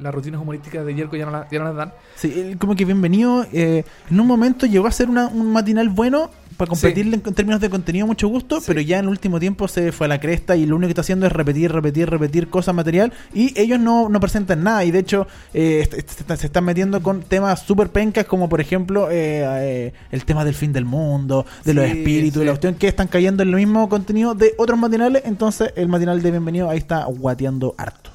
las rutinas humorísticas de Yerko ya no, la- ya no las dan. Sí, como que bienvenido. eh, en un momento llegó a ser una- un matinal bueno para competirle en, en términos de contenido, mucho gusto, Sí. pero ya en el último tiempo se fue a la cresta y lo único que está haciendo es repetir, repetir, repetir cosas, material, y ellos no, no presentan nada. Y de hecho, eh, se están metiendo con temas súper pencas, como por ejemplo eh, eh, el tema del fin del mundo, de los espíritus, de la cuestión, que están cayendo en el mismo contenido de otros matinales. Entonces, el matinal de bienvenido ahí está guateando harto.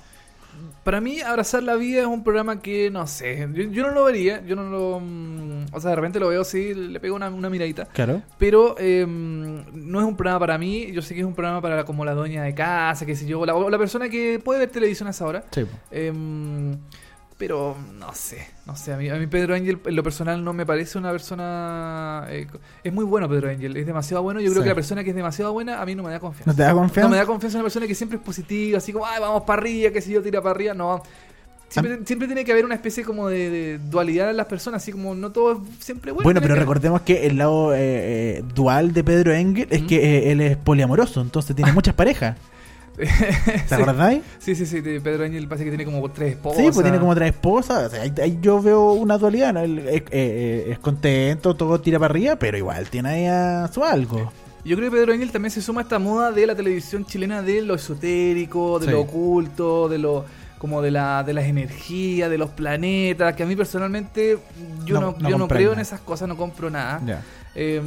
Para mí, Abrazar la Vida es un programa que, no sé, yo, yo no lo vería, yo no lo... mm, O sea, de repente lo veo así, le pego una, una miradita. Claro. Pero eh, no es un programa para mí, yo sé que es un programa para como la doña de casa, qué sé yo, la, o la persona que puede ver televisión a esa hora. Sí. Em, pero no sé, no sé, a mí, a mí Pedro Ángel en lo personal no me parece una persona... eh, es muy bueno Pedro Ángel, es demasiado bueno. Yo creo Sí. que la persona que es demasiado buena a mí no me da confianza. ¿No te da confianza? No me da confianza una persona que siempre es positiva, así como, ay, vamos para arriba, qué sé yo, tira para arriba. No. Siempre, siempre tiene que haber una especie como de, de dualidad en las personas, así como no todo es siempre bueno. Bueno, pero que- recordemos que el lado eh, eh, dual de Pedro Engel es que eh, él es poliamoroso, entonces tiene (laughs) muchas parejas. (laughs) ¿Te Sí. acordáis? Sí, sí, sí, Pedro Ángel parece que tiene como tres esposas. Sí, pues tiene como tres esposas. o sea, ahí, ahí yo veo una dualidad. ¿no? Él es, eh, eh, es contento, todo tira para arriba, pero igual tiene ahí a su algo. Yo creo que Pedro Ángel también se suma a esta moda de la televisión chilena de lo esotérico, de Sí. lo oculto, de lo como de la de las energías, de los planetas, que a mí personalmente yo No- no, no yo no creo en esas cosas, no compro nada. Ya. Eh,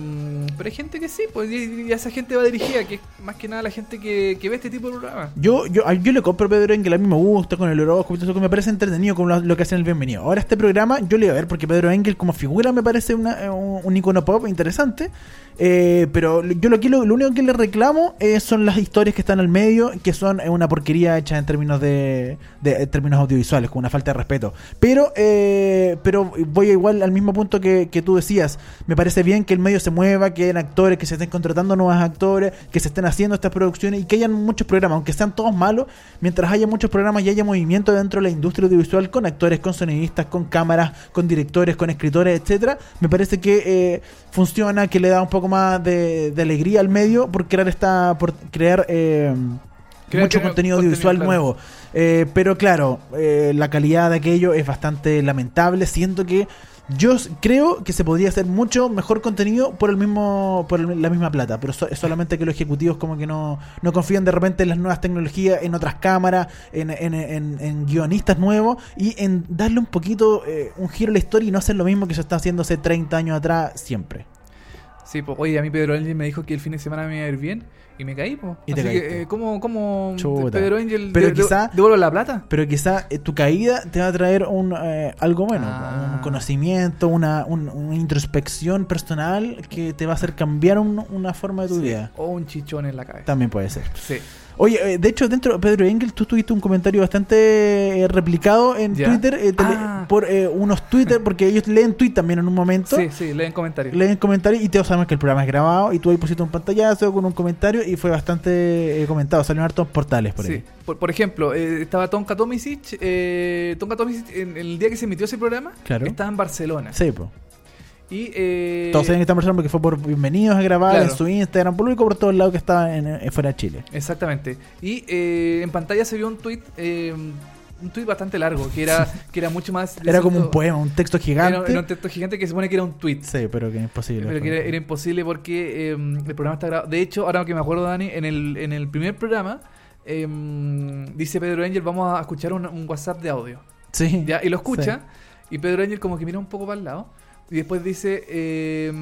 pero hay gente que sí, pues y, y esa gente va dirigida, que es más que nada la gente que, que ve este tipo de programas. Yo, yo, yo le compro a Pedro Engel, a mí me gusta con el horóscopo eso, que me parece entretenido con lo, lo que hacen el bienvenido. Ahora este programa yo le iba a ver porque Pedro Engel como figura me parece una- eh, un, un icono pop interesante. Eh, pero yo lo, que lo, único que le reclamo eh, son las historias que están al medio, que son eh, una porquería hecha en términos de, en términos audiovisuales, con una falta de respeto. Pero, eh, pero voy igual al mismo punto que, que tú decías. Me parece bien que el medio se mueva, que hayan actores, que se estén contratando nuevos actores, que se estén haciendo estas producciones y que hayan muchos programas, aunque sean todos malos, mientras haya muchos programas y haya movimiento dentro de la industria audiovisual con actores, con sonidistas, con cámaras, con directores, con escritores, etcétera, me parece que eh, funciona, que le da un poco más de, de alegría al medio por crear esta, por crear eh, mucho contenido contenido, audiovisual claro. nuevo. Eh, pero claro, eh, la calidad de aquello es bastante lamentable. Siento que yo creo que se podría hacer mucho mejor contenido por el mismo por el- la misma plata, pero solamente que los ejecutivos como que no, no confían de repente en las nuevas tecnologías, en otras cámaras, en guionistas nuevos y en darle un poquito eh, un giro a la historia y no hacer lo mismo que se está haciendo hace 30 años atrás siempre. Sí, pues, oye, a mí Pedro Ángel me dijo que el fin de semana me iba a ir bien y me caí, pues. Y Así que, eh, ¿cómo, cómo Chuta. Pedro Ángel Pero de- quizá- devuelvo la plata? Pero quizá eh, tu caída te va a traer un, eh, algo bueno, Ah. un conocimiento, una, un- una introspección personal que te va a hacer cambiar un- una forma de tu Sí. vida. O un chichón en la cabeza. También puede ser. Sí. Oye, eh, de hecho, dentro de Pedro Engel, tú tuviste un comentario bastante eh, replicado en. Twitter eh, Ah. por eh, unos Twitter, porque ellos leen tweet también en un momento. Sí, sí, leen comentarios. Leen comentarios y todos sabemos que el programa es grabado y tú ahí pusiste un pantallazo con un comentario y fue bastante eh, comentado. Salieron hartos portales por Sí. ahí. Por, por ejemplo, eh, estaba Tonka Tomisic. Eh, Tonka Tomisic, en, el día que se emitió ese programa, Claro. estaba en Barcelona. Sí, pues. Y, eh, Todos saben que están porque fue por bienvenidos a grabar Claro. en su Instagram público por todos lados que estaba en, en- fuera de Chile. Exactamente. Y eh, en pantalla se vio un tweet, eh, un tweet bastante largo, que era, que era mucho más. Era como un poema, un texto gigante. Era, era un texto gigante que se supone que era un tweet. Sí, pero que es imposible. Pero que era, era imposible porque eh, el programa está grabado. De hecho, ahora que me acuerdo, Dani, en el, en el primer programa, eh, dice Pedro Angel, vamos a escuchar un, un WhatsApp de audio. Sí. ¿ya? Y lo escucha, y Pedro Angel como que mira un poco para el lado. Y después dice, eh,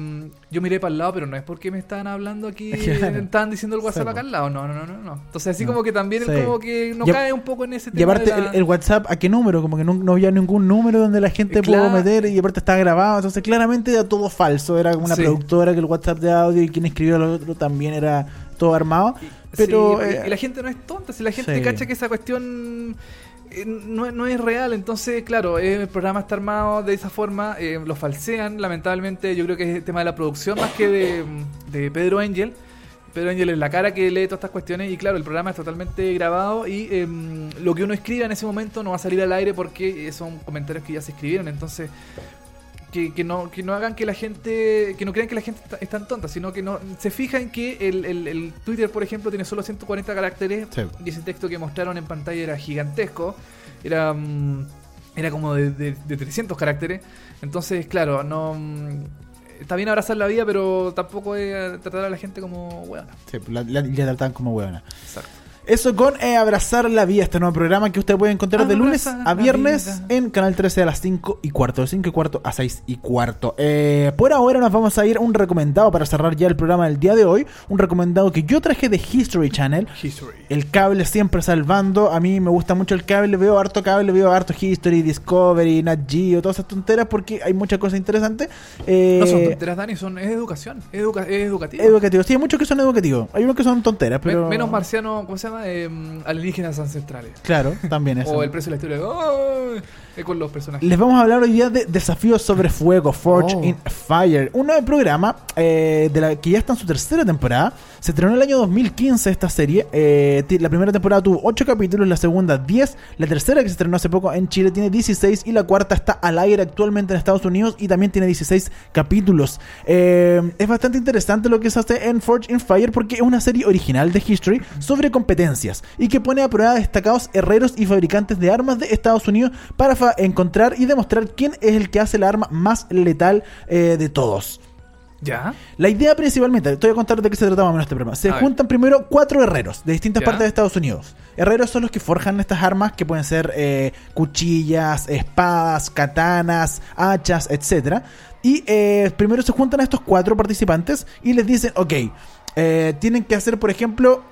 yo miré para el lado, pero no es porque me estaban hablando aquí, (laughs) Claro. estaban diciendo el WhatsApp Sí, acá al lado. No, no, no, no. no. Entonces así No. como que también Sí. como que no Y cae un poco en ese tema. Y aparte, la- el, el WhatsApp, ¿a qué número? Como que no, no había ningún número donde la gente Eh, pudo claro. meter y aparte estaba grabado. Entonces, claramente era todo falso. Era una Sí. productora que el WhatsApp de audio y quien escribió lo otro también era todo armado. Pero. Sí, eh, y la gente no es tonta, si la gente cacha que esa cuestión no, no es real, entonces claro, eh, el programa está armado de esa forma, eh, lo falsean, lamentablemente yo creo que es el tema de la producción más que de, de Pedro Angel. Pedro Angel es la cara que lee todas estas cuestiones y claro, el programa es totalmente grabado y em, lo que uno escriba en ese momento no va a salir al aire porque eh, son comentarios que ya se escribieron, entonces que, que no, que no hagan que la gente, que no crean que la gente está- es tan tonta, sino que no se fijan que el, el- el Twitter, por ejemplo, tiene solo 140 caracteres Sí. y ese texto que mostraron en pantalla era gigantesco, era, mm, era como de, de- de 300 caracteres, entonces, claro, no... mm, Está bien abrazar la vida, pero tampoco es eh, tratar a la gente como hueona. sí, la, la- la trataban como huevona. Exacto. Eso con eh, Abrazar la Vida, este nuevo programa que usted puede encontrar de lunes a viernes vida. en Canal 13 a las 5 y cuarto, de 5 y cuarto a 6 y cuarto. Eh, por ahora nos vamos a ir un recomendado para cerrar ya el programa del día de hoy. Un recomendado que yo traje de History Channel. History. El cable siempre salvando. A mí me gusta mucho el cable. Veo harto cable, veo harto History, Discovery, Nat Geo, todas esas tonteras porque hay muchas cosas interesantes. Eh, No son tonteras, Dani, son, es educación, es, educa- es educativo. Educativos. Sí, hay muchos que son educativos. Hay unos que son tonteras, pero. Menos marciano, ¿cómo se llama? Em, alienígenas ancestrales. Claro, también eso. O el precio de la historia. ¡Ay! Eh, con los personajes. Les vamos a hablar hoy día de Desafíos sobre Fuego, Forge Oh. in Fire. Un nuevo programa eh, de la que ya está en su tercera temporada. Se estrenó en el año 2015 esta serie. Eh, la primera temporada tuvo 8 capítulos, la segunda 10. La tercera que se estrenó hace poco en Chile tiene 16 y la cuarta está al aire actualmente en Estados Unidos y también tiene 16 capítulos. Eh, es bastante interesante lo que se hace en Forge in Fire porque es una serie original de History sobre competencias y que pone a prueba destacados herreros y fabricantes de armas de Estados Unidos para encontrar y demostrar quién es el que hace la arma más letal eh, de todos. ¿Ya? La idea principalmente, te voy a contar de qué se trataba más o menos este programa. Se A ver. juntan primero cuatro herreros de distintas Ya. partes de Estados Unidos. Herreros son los que forjan estas armas que pueden ser eh, cuchillas, espadas, katanas, hachas, etc. Y eh, primero se juntan a estos cuatro participantes y les dicen, ok, eh, tienen que hacer, por ejemplo,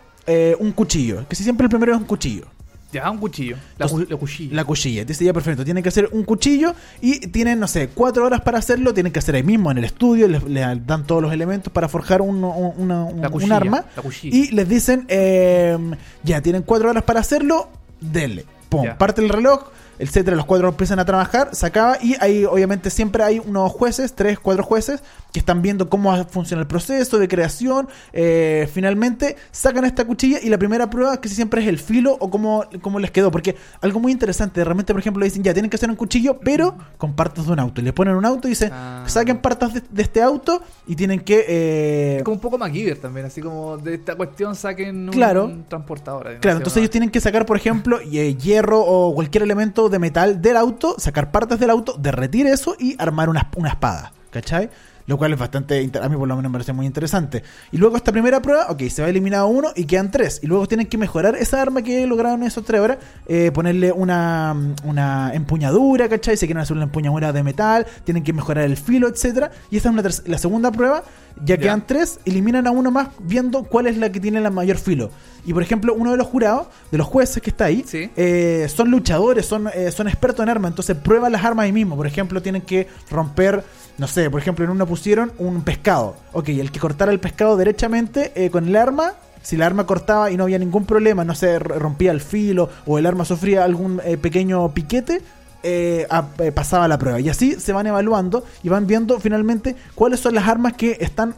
un cuchillo. Que si siempre el primero es un cuchillo. Ya, un cuchillo. La, cu- Entonces, la cuchilla. La cuchilla. Dice ya perfecto. Tienen que hacer un cuchillo y tienen, no sé, cuatro horas para hacerlo. Tienen que hacer ahí mismo en el estudio. Les, les dan todos los elementos para forjar un, un- una- un- La un cuchilla, arma. Y les dicen, eh, ya, tienen cuatro horas para hacerlo. Denle. Pum, parte el reloj. Etcétera, los cuatro empiezan a trabajar, se acaba y ahí obviamente siempre hay unos jueces, tres, cuatro jueces, que están viendo cómo funciona el proceso de creación. eh, finalmente sacan esta cuchilla y la primera prueba que siempre es el filo o cómo, cómo les quedó. Porque algo muy interesante, realmente por ejemplo dicen, ya tienen que hacer un cuchillo, pero con partes de un auto. Y le ponen un auto y dicen, Ah. saquen partes de, de este auto y tienen que... eh, Es como un poco MacGyver también, así como de esta cuestión saquen un Claro. transportador. ahí, no Claro, entonces ellos tienen que sacar, por ejemplo, hierro o cualquier elemento de metal del auto, sacar partes del auto, derretir eso y armar una, una espada, ¿cachai? Lo cual es bastante, a mí por lo menos me parece muy interesante. Y luego esta primera prueba, ok, se va eliminado uno y quedan tres. Y luego tienen que mejorar esa arma que lograron en esos tres horas, eh, ponerle una, una empuñadura, ¿cachai? Si quieren hacer una empuñadura de metal, tienen que mejorar el filo, etcétera Y esta es una la segunda prueba, ya quedan tres, eliminan a uno más viendo cuál es la que tiene la mayor filo. Y por ejemplo, uno de los jurados, de los jueces que está ahí, Sí. eh, son luchadores, son, eh, son expertos en armas, entonces prueban las armas ahí mismo. Por ejemplo, tienen que romper, no sé, por ejemplo, en una pusieron un pescado. Ok, el que cortara el pescado derechamente eh, con el arma. Si la arma cortaba y no había ningún problema, no se rompía el filo o el arma sufría algún eh, pequeño piquete, eh, a- eh, pasaba la prueba. Y así se van evaluando y van viendo finalmente cuáles son las armas que están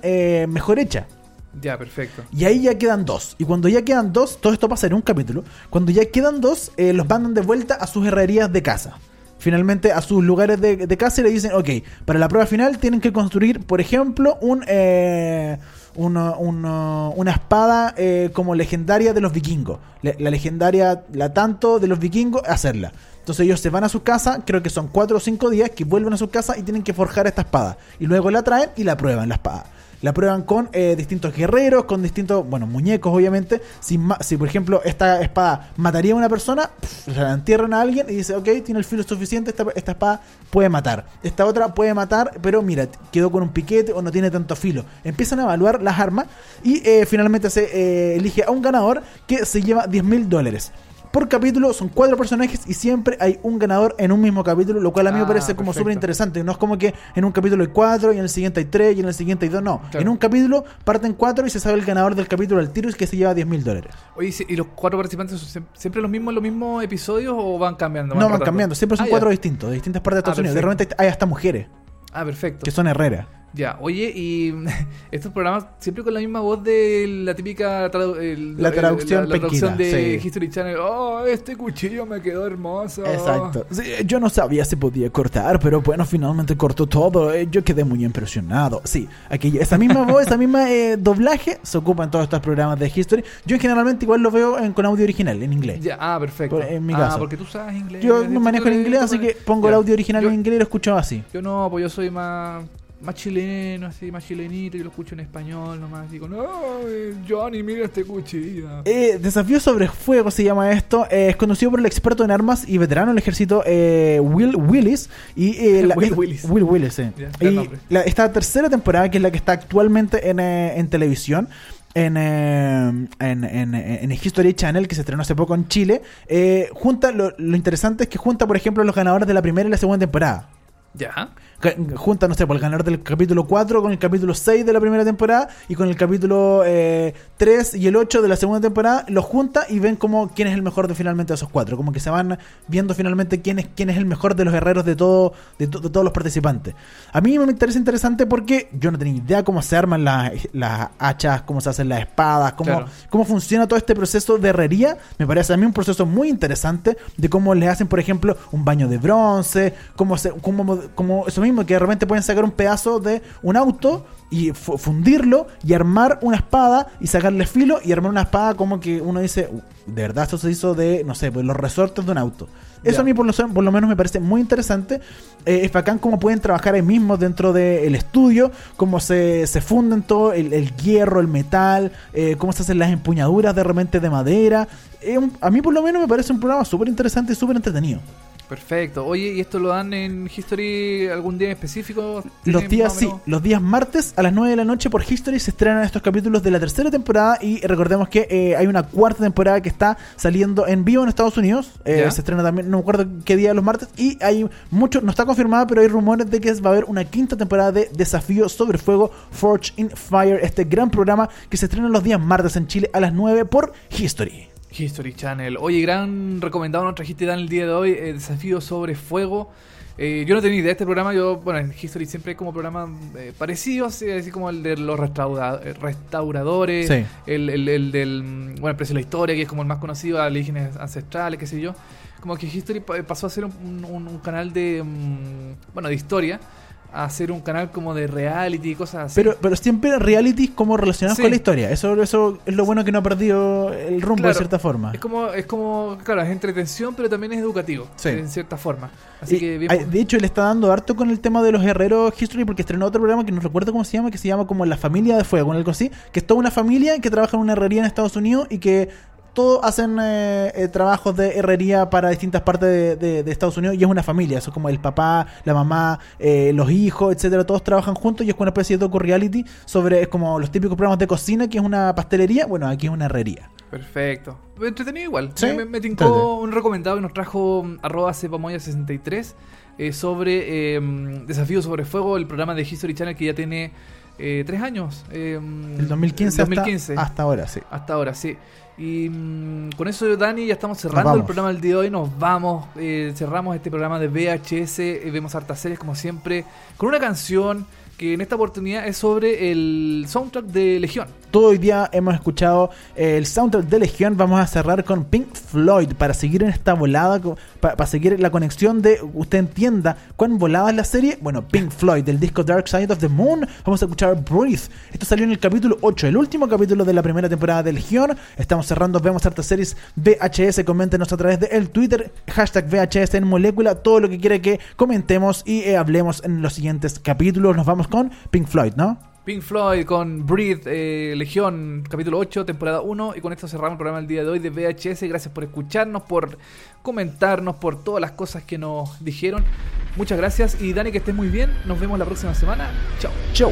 mejor hechas. Ya, perfecto. Y ahí ya quedan dos. Y cuando ya quedan dos, todo esto pasa en un capítulo. Cuando ya quedan dos, los mandan de vuelta a sus herrerías de casa. Finalmente a sus lugares de, casa y le dicen, ok, para la prueba final tienen que construir, por ejemplo, un, eh, una espada eh, como legendaria de los vikingos. La legendaria, la tanto de los vikingos, hacerla. Entonces ellos se van a su casa, creo que son cuatro o cinco días, que vuelven a su casa y tienen que forjar esta espada. Y luego la traen y la prueban, la espada. La prueban con eh, distintos guerreros, con distintos, bueno, muñecos obviamente. Si, si por ejemplo esta espada mataría a una persona, la entierran a alguien y dice, ok, tiene el filo suficiente, esta, esta espada puede matar. Esta otra puede matar, pero mira, quedó con un piquete o no tiene tanto filo. Empiezan a evaluar las armas y eh, finalmente se eh, elige a un ganador que se lleva 10 mil dólares. Por capítulo son cuatro personajes y siempre hay un ganador en un mismo capítulo, lo cual a mí me Ah, parece como súper interesante. No es como que en un capítulo hay cuatro y en el siguiente hay tres y en el siguiente hay dos. No, Claro. en un capítulo parten cuatro y se sabe el ganador del capítulo al tiro y que se lleva 10 mil dólares. Oye, ¿y- ¿y los cuatro participantes son siem- siempre los mismos, los mismos episodios o van cambiando? No van cambiando, siempre son Ah, cuatro ya. distintos, de distintas partes de Estados Ah, Unidos. De repente hay hasta mujeres Ah, perfecto. que son herreras. Ya, oye, y (laughs) estos programas siempre con la misma voz de la típica tradu- el- La el- traducción la, la traducción de sí. History Channel. Oh, este cuchillo me quedó hermoso. Exacto. Sí, yo no sabía si podía cortar, pero bueno, finalmente cortó todo. eh, Yo quedé muy impresionado. Sí, aquí esa misma voz, esa misma eh, doblaje se ocupa en todos estos programas de History. Yo generalmente igual lo veo en- con audio original, en inglés. Ya, ah, perfecto. Por- en mi ah, caso. porque tú sabes inglés. Yo me manejo en inglés, así que pongo Ya. el audio original Yo- en inglés y lo escucho así. Yo no, pues yo soy más más chileno, así, más chilenito, y lo escucho en español nomás. Digo, no, eh, Johnny, mira este cuchillo. Eh, Desafío sobre fuego se llama esto. eh, es conocido por el experto en armas y veterano del ejército eh, Will Willis. Y, (laughs) la- Will Willis. Will Willis, gran y la- esta tercera temporada, que es la que está actualmente en, en televisión. En, eh, en, en, en History Channel, que se estrenó hace poco en Chile, eh, junta lo, lo interesante es que junta, por ejemplo, los ganadores de la primera y la segunda temporada. Ya. Junta, no sé, por el ganador del capítulo 4 con el capítulo 6 de la primera temporada y con el capítulo eh, 3 y el 8 de la segunda temporada, los junta y ven como quién es el mejor de finalmente de esos cuatro. Como que se van viendo finalmente quién es, quién es el mejor de los herreros de, todo, de, to- de todos los participantes. A mí me interesa interesante porque yo no tenía idea cómo se arman las, las hachas, cómo se hacen las espadas, cómo, Claro. cómo funciona todo este proceso de herrería. Me parece a mí un proceso muy interesante de cómo le hacen, por ejemplo, un baño de bronce, cómo, se, cómo mo- como eso mismo, que de repente pueden sacar un pedazo de un auto y fu- fundirlo y armar una espada y sacarle filo y armar una espada como que uno dice, "Uh, de verdad esto se hizo de, no sé, pues los resortes de un auto. Eso a mí por lo, por lo menos me parece muy interesante. Eh, es bacán cómo pueden trabajar ahí mismo dentro del estudio, cómo se, se funden todo el, el hierro, el metal, eh, cómo se hacen las empuñaduras de repente de madera. Un- a mí por lo menos me parece un programa súper interesante y súper entretenido. Perfecto. Oye, ¿y esto lo dan en History algún día en específico? Los ¿Tienen días sí, los días martes a las 9 de la noche por History se estrenan estos capítulos de la tercera temporada y recordemos que eh, hay una cuarta temporada que está saliendo en vivo en Estados Unidos. Eh, se estrena también, no me acuerdo qué día de los martes y hay mucho, no está confirmada, pero hay rumores de que va a haber una quinta temporada de Desafío sobre Fuego Forge in Fire, este gran programa que se estrena los días martes en Chile a las 9 por History. History Channel. Oye, gran recomendado nos trajiste Dan el día de hoy, eh, Desafío sobre Fuego. Eh, yo no tenía idea de este programa, yo, bueno, en History siempre hay como programas eh, parecidos, eh, así como el de los restaura- eh, restauradores, Sí. el, el- el del, bueno, el precio de la historia, que es como el más conocido, Alienígenas Ancestrales, qué sé yo. Como que History pa- pasó a ser un, un- un canal de, mm, bueno, de historia, a ser un canal como de reality y cosas así. Pero, pero siempre realities como relacionados Sí. con la historia. Eso, eso es lo bueno que no ha perdido el rumbo de cierta forma. Es como, es como, claro, es entretención, pero también es educativo, Sí. en cierta forma. Así Y, que bien de hecho, le está dando harto con el tema de los herreros History porque estrenó otro programa que no recuerdo cómo se llama, que se llama como La Familia de Fuego, algo así, que es toda una familia que trabaja en una herrería en Estados Unidos y que todos hacen eh, eh, trabajos de herrería para distintas partes de, de- de Estados Unidos y es una familia, eso es como el papá, la mamá, eh, los hijos, etcétera, todos trabajan juntos y es como una especie de docu reality sobre, es como los típicos programas de cocina, que es una pastelería, bueno, aquí es una herrería. Perfecto. Entretenido igual. Sí, Me, me- tincó un recomendado que nos trajo mm, arroba cepamoya63 eh, sobre eh, mm, Desafío sobre Fuego, el programa de History Channel que ya tiene eh, tres años. eh, El 2015, el 2015. Hasta, hasta ahora, sí. Hasta ahora, sí. Y mm, con eso, Dani, ya estamos cerrando el programa del día de hoy. Nos vamos. eh, cerramos este programa de VHS. eh, vemos hartas series, como siempre, con una canción que en esta oportunidad es sobre el soundtrack de Legión. Todo hoy día hemos escuchado eh, el soundtrack de Legión. Vamos a cerrar con Pink Floyd para seguir en esta volada, para seguir la conexión de usted entienda cuán volada es la serie. Bueno, Pink Floyd del disco Dark Side of the Moon. Vamos a escuchar Breathe. Esto salió en el capítulo 8, el último capítulo de la primera temporada de Legión. Estamos cerrando, vemos hartas series VHS. Coméntenos a través de el Twitter, hashtag VHS en molécula, todo lo que quiera que comentemos y eh, hablemos en los siguientes capítulos. Nos vamos con Pink Floyd, ¿no? Pink Floyd con Breathe, eh, Legión, capítulo 8, temporada 1. Y con esto cerramos el programa del día de hoy de VHS. Gracias por escucharnos, por comentarnos, por todas las cosas que nos dijeron. Muchas gracias. Y Dani, que estés muy bien. Nos vemos la próxima semana. Chao. Chau.